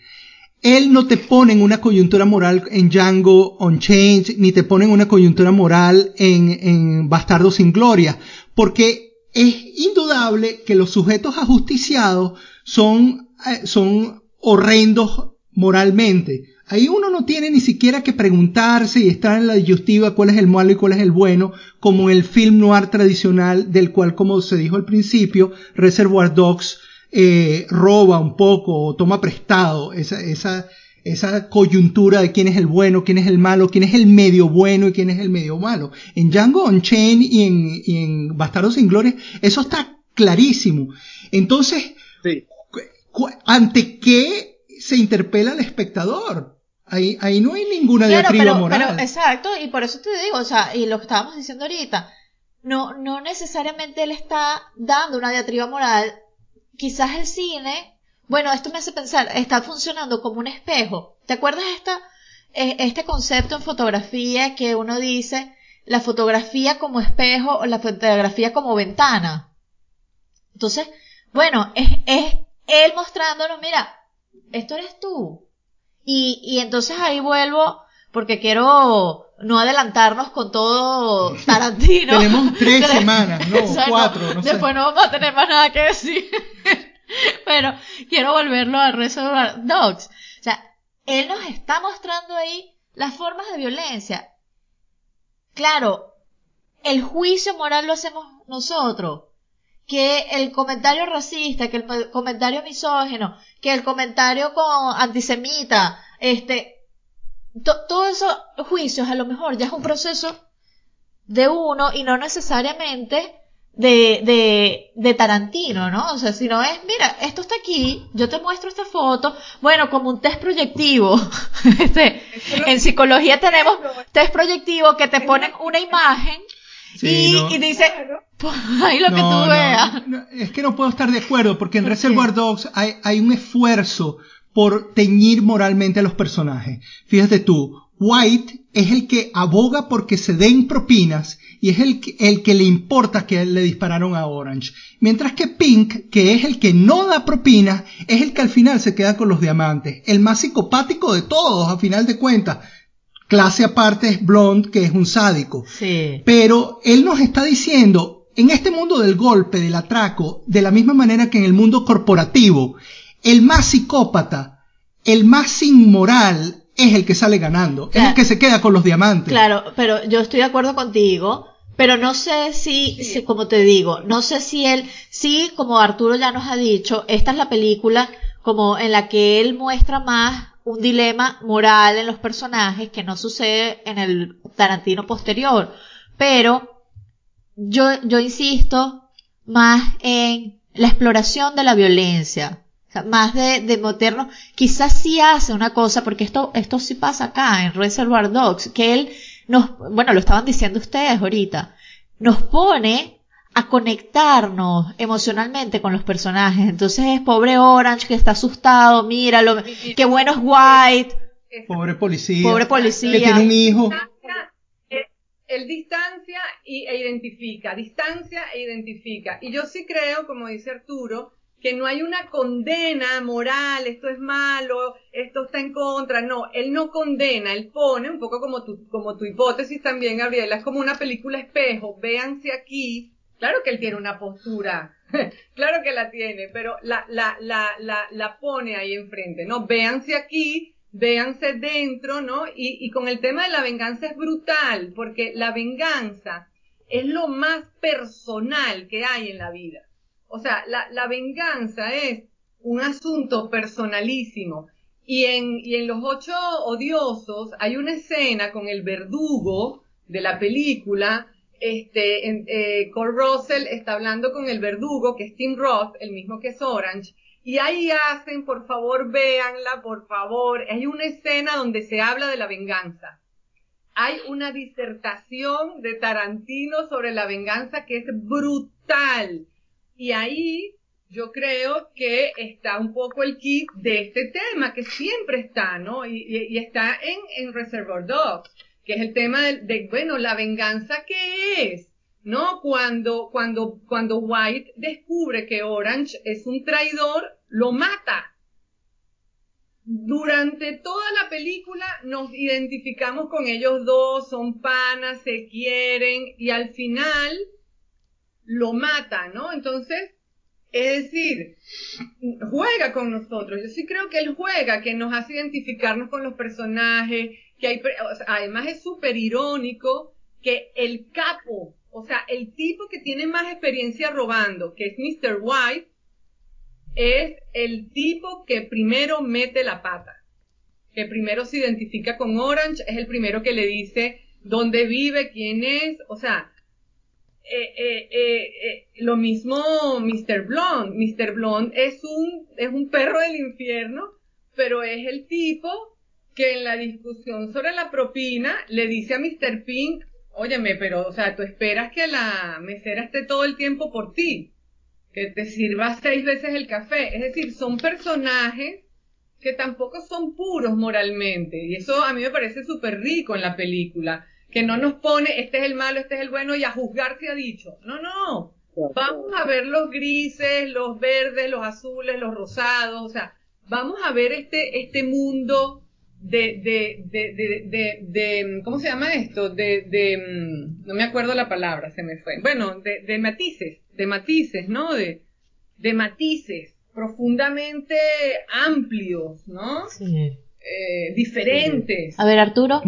Él no te pone en una coyuntura moral en Django Unchained, ni te pone en una coyuntura moral en, en Bastardo sin Gloria, porque es indudable que los sujetos ajusticiados son, eh, son horrendos moralmente. Ahí uno no tiene ni siquiera que preguntarse y estar en la disyuntiva cuál es el malo y cuál es el bueno, como el film noir tradicional del cual, como se dijo al principio, Reservoir Dogs eh, roba un poco o toma prestado esa, esa, esa coyuntura de quién es el bueno, quién es el malo, quién es el medio bueno y quién es el medio malo. En Django Unchained y en, y en Bastardos sin Gloria, eso está clarísimo. Entonces, ¿ante qué se interpela al espectador? Ahí, ahí no hay ninguna diatriba moral. Pero, exacto, y por eso te digo, o sea, y lo que estábamos diciendo ahorita, no, no necesariamente él está dando una diatriba moral, quizás el cine, bueno, esto me hace pensar, está funcionando como un espejo. ¿Te acuerdas esta, eh, este concepto en fotografía que uno dice la fotografía como espejo o la fotografía como ventana? Entonces, bueno, es, es él mostrándonos, mira, esto eres tú. Y, y entonces ahí vuelvo, porque quiero no adelantarnos con todo Tarantino. Tenemos tres semanas, no, cuatro, no. Después no vamos a tener más nada que decir. Pero quiero volverlo a Reservoir Dogs. O sea, él nos está mostrando ahí las formas de violencia. Claro, el juicio moral lo hacemos nosotros. Que el comentario racista, que el comentario misógeno, que el comentario con antisemita, este, todos esos juicios a lo mejor ya es un proceso de uno y no necesariamente de, de, de Tarantino, ¿no? O sea, si no es, mira, esto está aquí, yo te muestro esta foto, bueno, como un test proyectivo. este, en psicología tenemos test proyectivo que te ponen una imagen y, dice, ahí lo que tú veas. es que no puedo estar de acuerdo, porque en Reservoir Dogs hay, hay un esfuerzo por teñir moralmente a los personajes. Fíjate tú, White es el que aboga porque se den propinas y es el que, el que le importa que le dispararon a Orange. Mientras que Pink, que es el que no da propinas, es el que al final se queda con los diamantes. El más psicopático de todos, a final de cuentas. Clase aparte es Blonde, que es un sádico. Sí. Pero él nos está diciendo, en este mundo del golpe, del atraco, de la misma manera que en el mundo corporativo, el más psicópata, el más inmoral, es el que sale ganando, es el que se queda con los diamantes. Claro, pero yo estoy de acuerdo contigo, pero no sé si, si, como te digo, no sé si él, sí, como Arturo ya nos ha dicho, esta es la película como en la que él muestra más un dilema moral en los personajes que no sucede en el Tarantino posterior. Pero yo, yo insisto más en la exploración de la violencia, más de, de meternos, quizás sí hace una cosa, porque esto, esto sí pasa acá en Reservoir Dogs, que él nos, bueno, lo estaban diciendo ustedes ahorita, nos pone a conectarnos emocionalmente con los personajes. Entonces es pobre Orange que está asustado, míralo, qué bueno es White. Pobre policía. Pobre policía. Que tiene un hijo. Él distancia e identifica, distancia e identifica. Y yo sí creo, como dice Arturo, que no hay una condena moral, esto es malo, esto está en contra, no, él no condena, él pone, un poco como tu, como tu hipótesis también, Gabriela, es como una película espejo, véanse aquí, claro que él tiene una postura, claro que la tiene, pero la, la, la, la, pone ahí enfrente, ¿no? Véanse aquí, véanse dentro, ¿no? Y, y con el tema de la venganza es brutal, porque la venganza es lo más personal que hay en la vida. O sea, la, la venganza es un asunto personalísimo. Y en, y en Los Ocho Odiosos hay una escena con el verdugo de la película. Este, eh, Cole Russell está hablando con el verdugo, que es Tim Roth, el mismo que es Orange. Y ahí hacen, por favor, véanla, por favor. Hay una escena donde se habla de la venganza. Hay una disertación de Tarantino sobre la venganza que es brutal. Y ahí yo creo que está un poco el kit de este tema, que siempre está, ¿no? Y, está en, en, Reservoir Dogs, que es el tema de, bueno, la venganza que es, ¿no? Cuando, cuando, cuando White descubre que Orange es un traidor, lo mata. Durante toda la película nos identificamos con ellos dos, son panas, se quieren, y al final lo mata, ¿no? Entonces, es decir, juega con nosotros. Yo sí creo que él juega, que nos hace identificarnos con los personajes, además es súper irónico que el capo, o sea, el tipo que tiene más experiencia robando, que es Mr. White, es el tipo que primero mete la pata, que primero se identifica con Orange, es el primero que le dice dónde vive, quién es, o sea, eh, eh, eh, lo mismo Mr. Blonde. Mr. Blonde es un, es un perro del infierno, pero es el tipo que en la discusión sobre la propina le dice a Mr. Pink, óyeme, pero, o sea, tú esperas que la mesera esté todo el tiempo por ti, que te sirva seis veces el café. Es decir, son personajes que tampoco son puros moralmente, y eso a mí me parece súper rico en la película que no nos pone este es el malo, este es el bueno y a juzgar se ha dicho. No, no. Vamos a ver los grises, los verdes, los azules, los rosados, o sea, vamos a ver este, este mundo de, de, de, de, de, ¿cómo se llama esto? De, de, mm, no me acuerdo la palabra, se me fue. Bueno, de, de matices, de matices, ¿no? De, de matices profundamente amplios, ¿no? Sí. Eh, diferentes. A ver, Arturo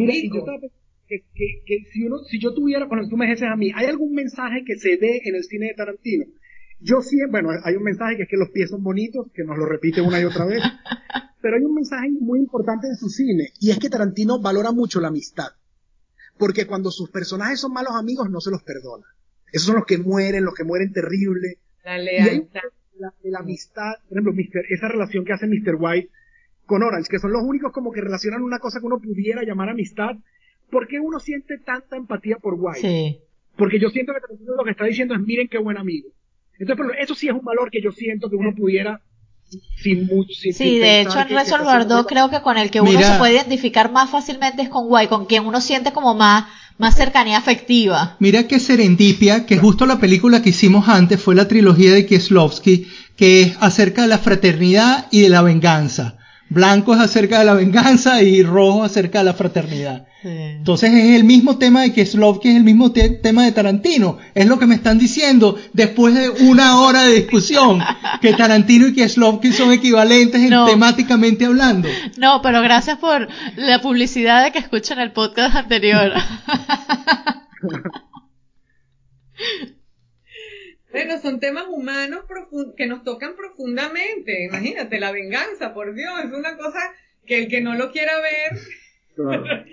que, que, si uno, si yo tuviera, cuando tú me dices a mí, ¿hay algún mensaje que se dé en el cine de Tarantino? Yo siempre, bueno, hay un mensaje que es que los pies son bonitos, que nos lo repite una y otra vez, pero hay un mensaje muy importante en su cine, y es que Tarantino valora mucho la amistad. Porque cuando sus personajes son malos amigos, no se los perdona. Esos son los que mueren, los que mueren terrible. La lealtad. La, la, amistad, por ejemplo, esa relación que hace Mr. White con Orange, que son los únicos como que relacionan una cosa que uno pudiera llamar amistad, ¿Por qué uno siente tanta empatía por White? Sí. Porque yo siento que lo que está diciendo es miren qué buen amigo. Entonces, eso sí es un valor que yo siento que uno pudiera sin mucho. sí, de hecho en Resolver creo que con el que uno se puede identificar más fácilmente es con Guay, con quien uno siente como más, más cercanía afectiva. Mira que Serendipia, que justo la película que hicimos antes fue la trilogía de Kieslowski, que es acerca de la fraternidad y de la venganza. Blanco es acerca de la venganza y rojo acerca de la fraternidad. Entonces es el mismo tema de que es el mismo tema de Tarantino. Es lo que me están diciendo después de una hora de discusión, que Tarantino y Kieslowski son equivalentes temáticamente hablando. No, pero gracias por la publicidad de que escuchan el podcast anterior. Bueno, son temas humanos que nos tocan profundamente. Imagínate, la venganza, por Dios, es una cosa que el que no lo quiera ver.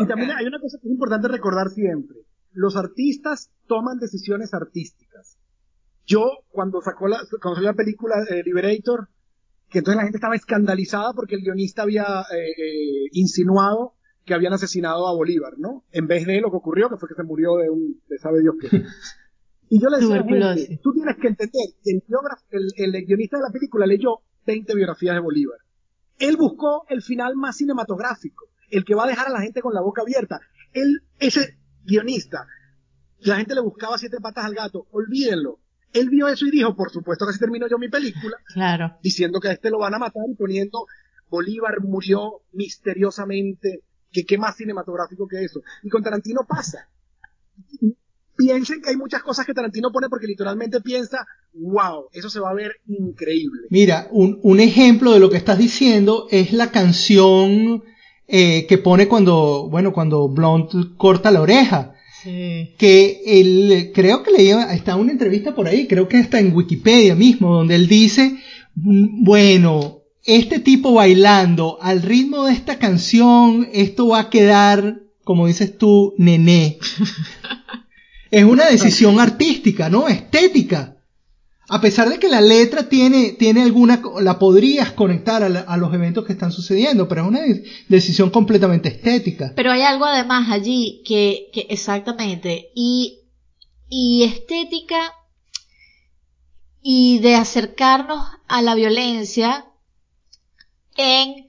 y también hay una cosa que es importante recordar siempre. Los artistas toman decisiones artísticas. Yo, cuando sacó la, cuando salió la película eh, Liberator, que entonces la gente estaba escandalizada porque el guionista había eh, eh, insinuado que habían asesinado a Bolívar, ¿no? En vez de lo que ocurrió, que fue que se murió de un, de sabe Dios qué. Y yo le decía, tú tienes que entender que el, el, guionista de la película leyó 20 biografías de Bolívar. Él buscó el final más cinematográfico, el que va a dejar a la gente con la boca abierta. Él, ese guionista, la gente le buscaba siete patas al gato, olvídenlo. Él vio eso y dijo, por supuesto que así termino yo mi película, claro. diciendo que a este lo van a matar y poniendo Bolívar murió misteriosamente, que qué más cinematográfico que eso. Y con Tarantino pasa piensen que hay muchas cosas que Tarantino pone porque literalmente piensa, wow, eso se va a ver increíble. Mira, un, un ejemplo de lo que estás diciendo es la canción eh, que pone cuando, bueno, cuando Blunt corta la oreja. Sí. Que él, creo que le está una entrevista por ahí, creo que está en Wikipedia mismo, donde él dice, bueno, este tipo bailando al ritmo de esta canción, esto va a quedar, como dices tú, nené. es una decisión artística, ¿no? Estética. A pesar de que la letra tiene, tiene alguna, la podrías conectar a, los eventos que están sucediendo, pero es una decisión completamente estética. Pero hay algo además allí que, que exactamente, y, y estética y de acercarnos a la violencia en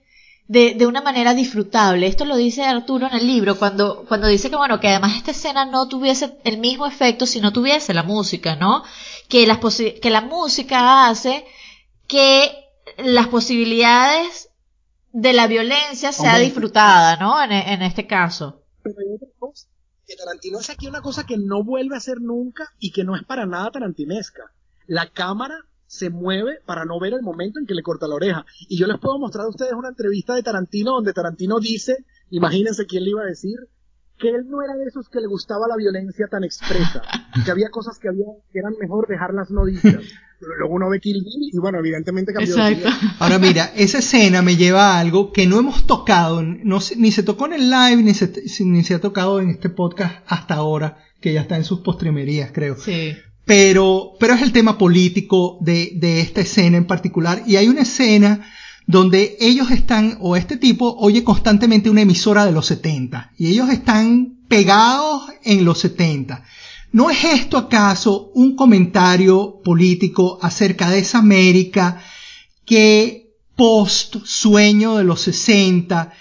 de, de, una manera disfrutable. Esto lo dice Arturo en el libro, cuando, cuando dice que, bueno, que además esta escena no tuviese el mismo efecto si no tuviese la música, ¿no? Que, las que la música hace que las posibilidades de la violencia sea disfrutada, ¿no? En, en, este caso. Pero hay otra cosa, que Tarantino hace aquí una cosa que no vuelve a hacer nunca y que no es para nada tarantinesca. La cámara se mueve para no ver el momento en que le corta la oreja. Y yo les puedo mostrar a ustedes una entrevista de Tarantino donde Tarantino dice, imagínense quién le iba a decir, que él no era de esos que le gustaba la violencia tan expresa, que había cosas que, había, que eran mejor dejarlas no dichas. Luego uno ve Kill Bill y bueno, evidentemente cambió Exacto. Ahora mira, esa escena me lleva a algo que no hemos tocado, no, ni se tocó en el live, ni se, ni se ha tocado en este podcast hasta ahora, que ya está en sus postrimerías, creo. Sí pero, pero es el tema político de, de esta escena en particular. Y hay una escena donde ellos están, o este tipo oye constantemente una emisora de los 70, y ellos están pegados en los 70. ¿No es esto acaso un comentario político acerca de esa América que post sueño de los 60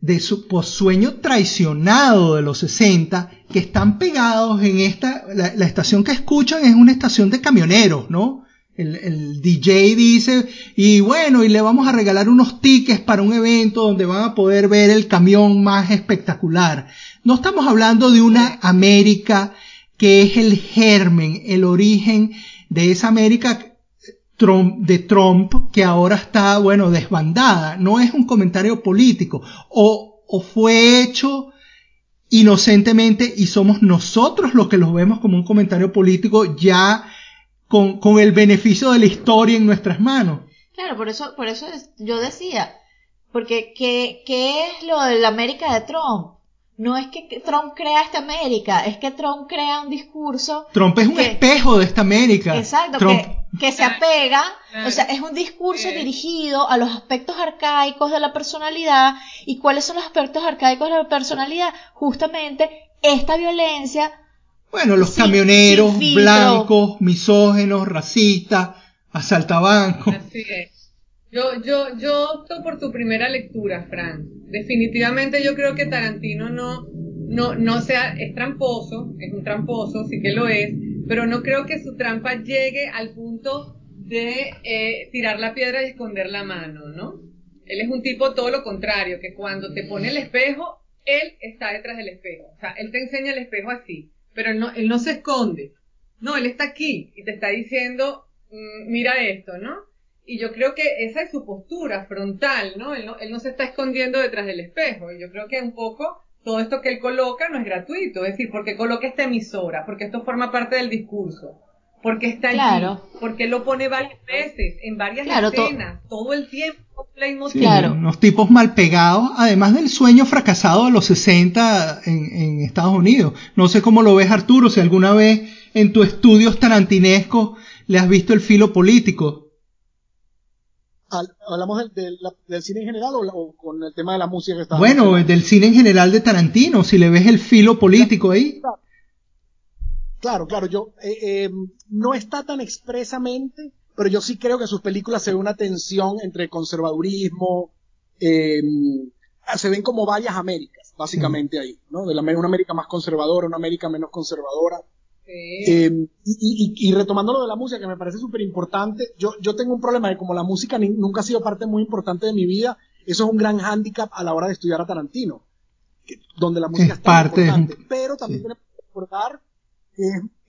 de su sueño traicionado de los 60 que están pegados en esta, la, estación que escuchan es una estación de camioneros, ¿no? El, DJ dice, y bueno, y le vamos a regalar unos tickets para un evento donde van a poder ver el camión más espectacular. No estamos hablando de una América que es el germen, el origen de esa América de Trump que ahora está, bueno, desbandada. No es un comentario político. O fue hecho inocentemente y somos nosotros los que los vemos como un comentario político ya con, con el beneficio de la historia en nuestras manos. Claro, por eso, por eso yo decía, porque ¿qué, ¿qué es lo de la América de Trump? No es que Trump crea esta América, es que Trump crea un discurso. Trump es un espejo de esta América. Exacto, que, se apega, o sea, es un discurso dirigido a los aspectos arcaicos de la personalidad. ¿Y cuáles son los aspectos arcaicos de la personalidad? Justamente esta violencia Bueno, los camioneros blancos, misógenos, racistas, asaltabancos. Así es. Yo, yo, yo opto por tu primera lectura, Fran. Definitivamente yo creo que Tarantino no, no, no sea, es tramposo, es un tramposo, sí que lo es, pero no creo que su trampa llegue al punto de eh, tirar la piedra y esconder la mano, ¿no? Él es un tipo todo lo contrario, que cuando te pone el espejo, él está detrás del espejo. O sea, él te enseña el espejo así, pero él no, él no se esconde. No, él está aquí y te está diciendo, mm, mira esto, ¿no? Y yo creo que esa es su postura frontal, ¿no? Él, ¿no? él no se está escondiendo detrás del espejo. Y yo creo que un poco todo esto que él coloca no es gratuito. Es decir, porque coloca esta emisora, porque esto forma parte del discurso porque está allí, porque lo pone varias veces, en varias escenas, todo el tiempo, sí, claro. Unos tipos mal pegados, además del sueño fracasado de los 60 en, en, Estados Unidos. No sé cómo lo ves, Arturo, si alguna vez en tus estudios tarantinescos le has visto el filo político. ¿Hablamos del, del, cine en general o, con el tema de la música que está Bueno, del cine en general de Tarantino, si le ves el filo político ahí. Claro, claro, yo eh, eh, no está tan expresamente, pero yo sí creo que en sus películas se ve una tensión entre conservadurismo, eh, se ven como varias Américas, básicamente ahí, ¿no? De la, una América más conservadora, una América menos conservadora. Sí. Y, y, retomando lo de la música, que me parece súper importante, yo, yo tengo un problema de como la música nunca ha sido parte muy importante de mi vida, eso es un gran hándicap a la hora de estudiar a Tarantino, donde la música es, parte importante. Pero también tenemos que recordar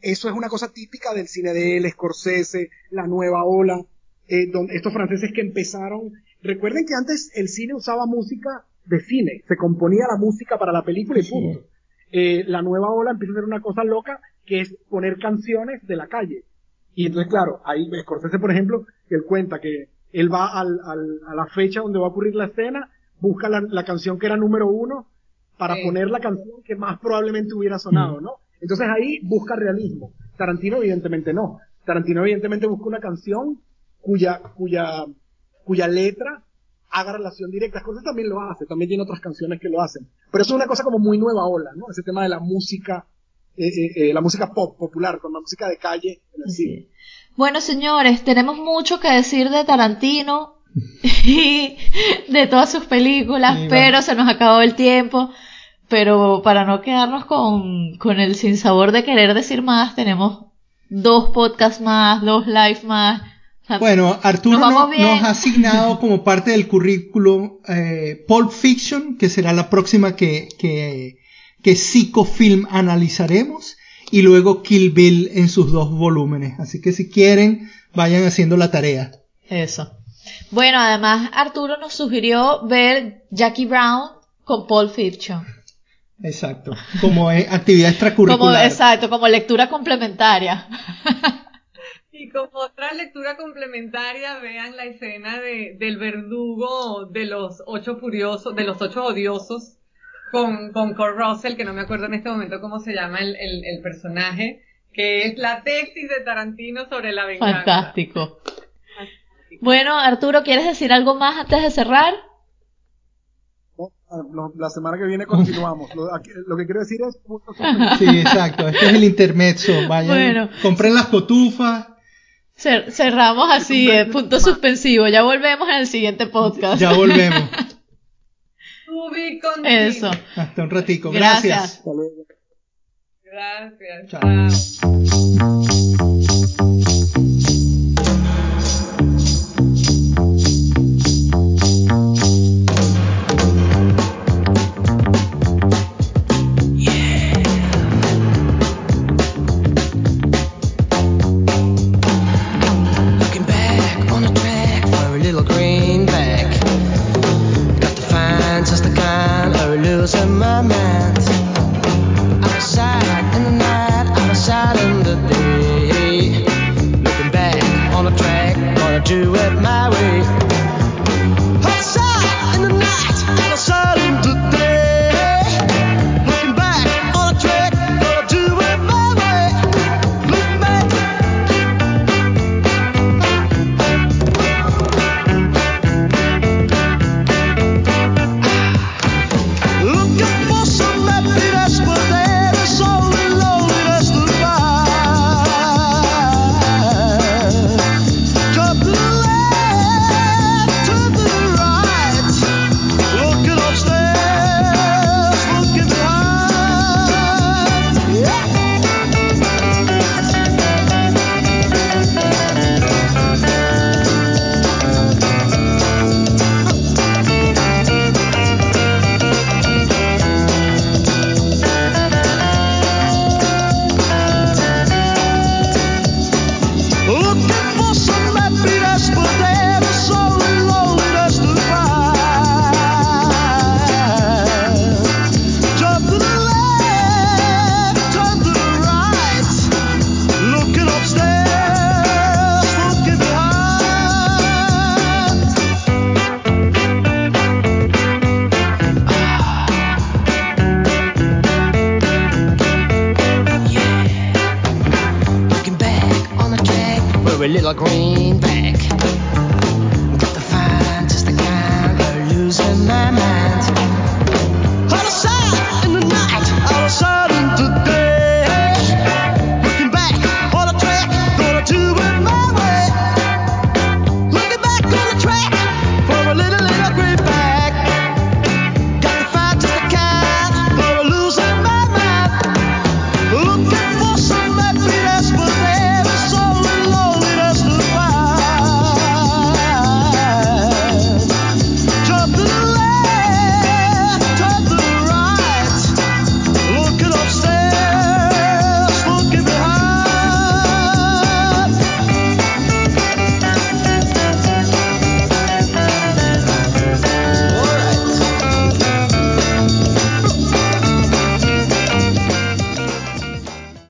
eso es una cosa típica del cine de él, Scorsese, la nueva ola, eh, donde estos franceses que empezaron. Recuerden que antes el cine usaba música de cine, se componía la música para la película y punto. Eh, la nueva ola empieza a ser una cosa loca que es poner canciones de la calle. Y entonces, claro, ahí Scorsese, por ejemplo, él cuenta que él va al, al, a la fecha donde va a ocurrir la escena, busca la, la canción que era número uno para poner la canción que más probablemente hubiera sonado, mm. ¿no? Entonces ahí busca realismo. Tarantino evidentemente no. Tarantino evidentemente busca una canción cuya, cuya, cuya letra haga relación directa. Scorsese también lo hace, también tiene otras canciones que lo hacen. Pero eso es una cosa como muy nueva ola, ¿no? Ese tema de la música, eh, eh, eh la música pop popular, con la música de calle en el cine. Bueno, señores, tenemos mucho que decir de Tarantino y de todas sus películas, pero se nos acabó el tiempo pero para no quedarnos con, con el sinsabor de querer decir más, tenemos dos podcasts más, dos live más. bueno, Arturo nos, ha asignado como parte del currículo eh, Pulp Fiction, que será la próxima que, que, que Psicofilm analizaremos, y luego Kill Bill en sus dos volúmenes. Así que si quieren, vayan haciendo la tarea. Eso. Bueno, además Arturo nos sugirió ver Jackie Brown con Pulp Fiction. Exacto, como actividad extracurricular. exacto, como lectura complementaria. Y como otra lectura complementaria, vean la escena de, del verdugo de los ocho furiosos, de los ocho odiosos, con, con Kurt Russell, que no me acuerdo en este momento cómo se llama el, el, personaje, que es la tesis de Tarantino sobre la venganza. Fantástico. Bueno, Arturo, ¿quieres decir algo más antes de cerrar? la semana que viene continuamos. Lo, que quiero decir es... Sí, exacto. Este es el intermezzo. Vayan, compren las cotufas. cerramos así, eh, punto suspensivo. Ya volvemos en el siguiente podcast. Ya volvemos. Eso. Hasta un ratico. Gracias. Gracias. Chao.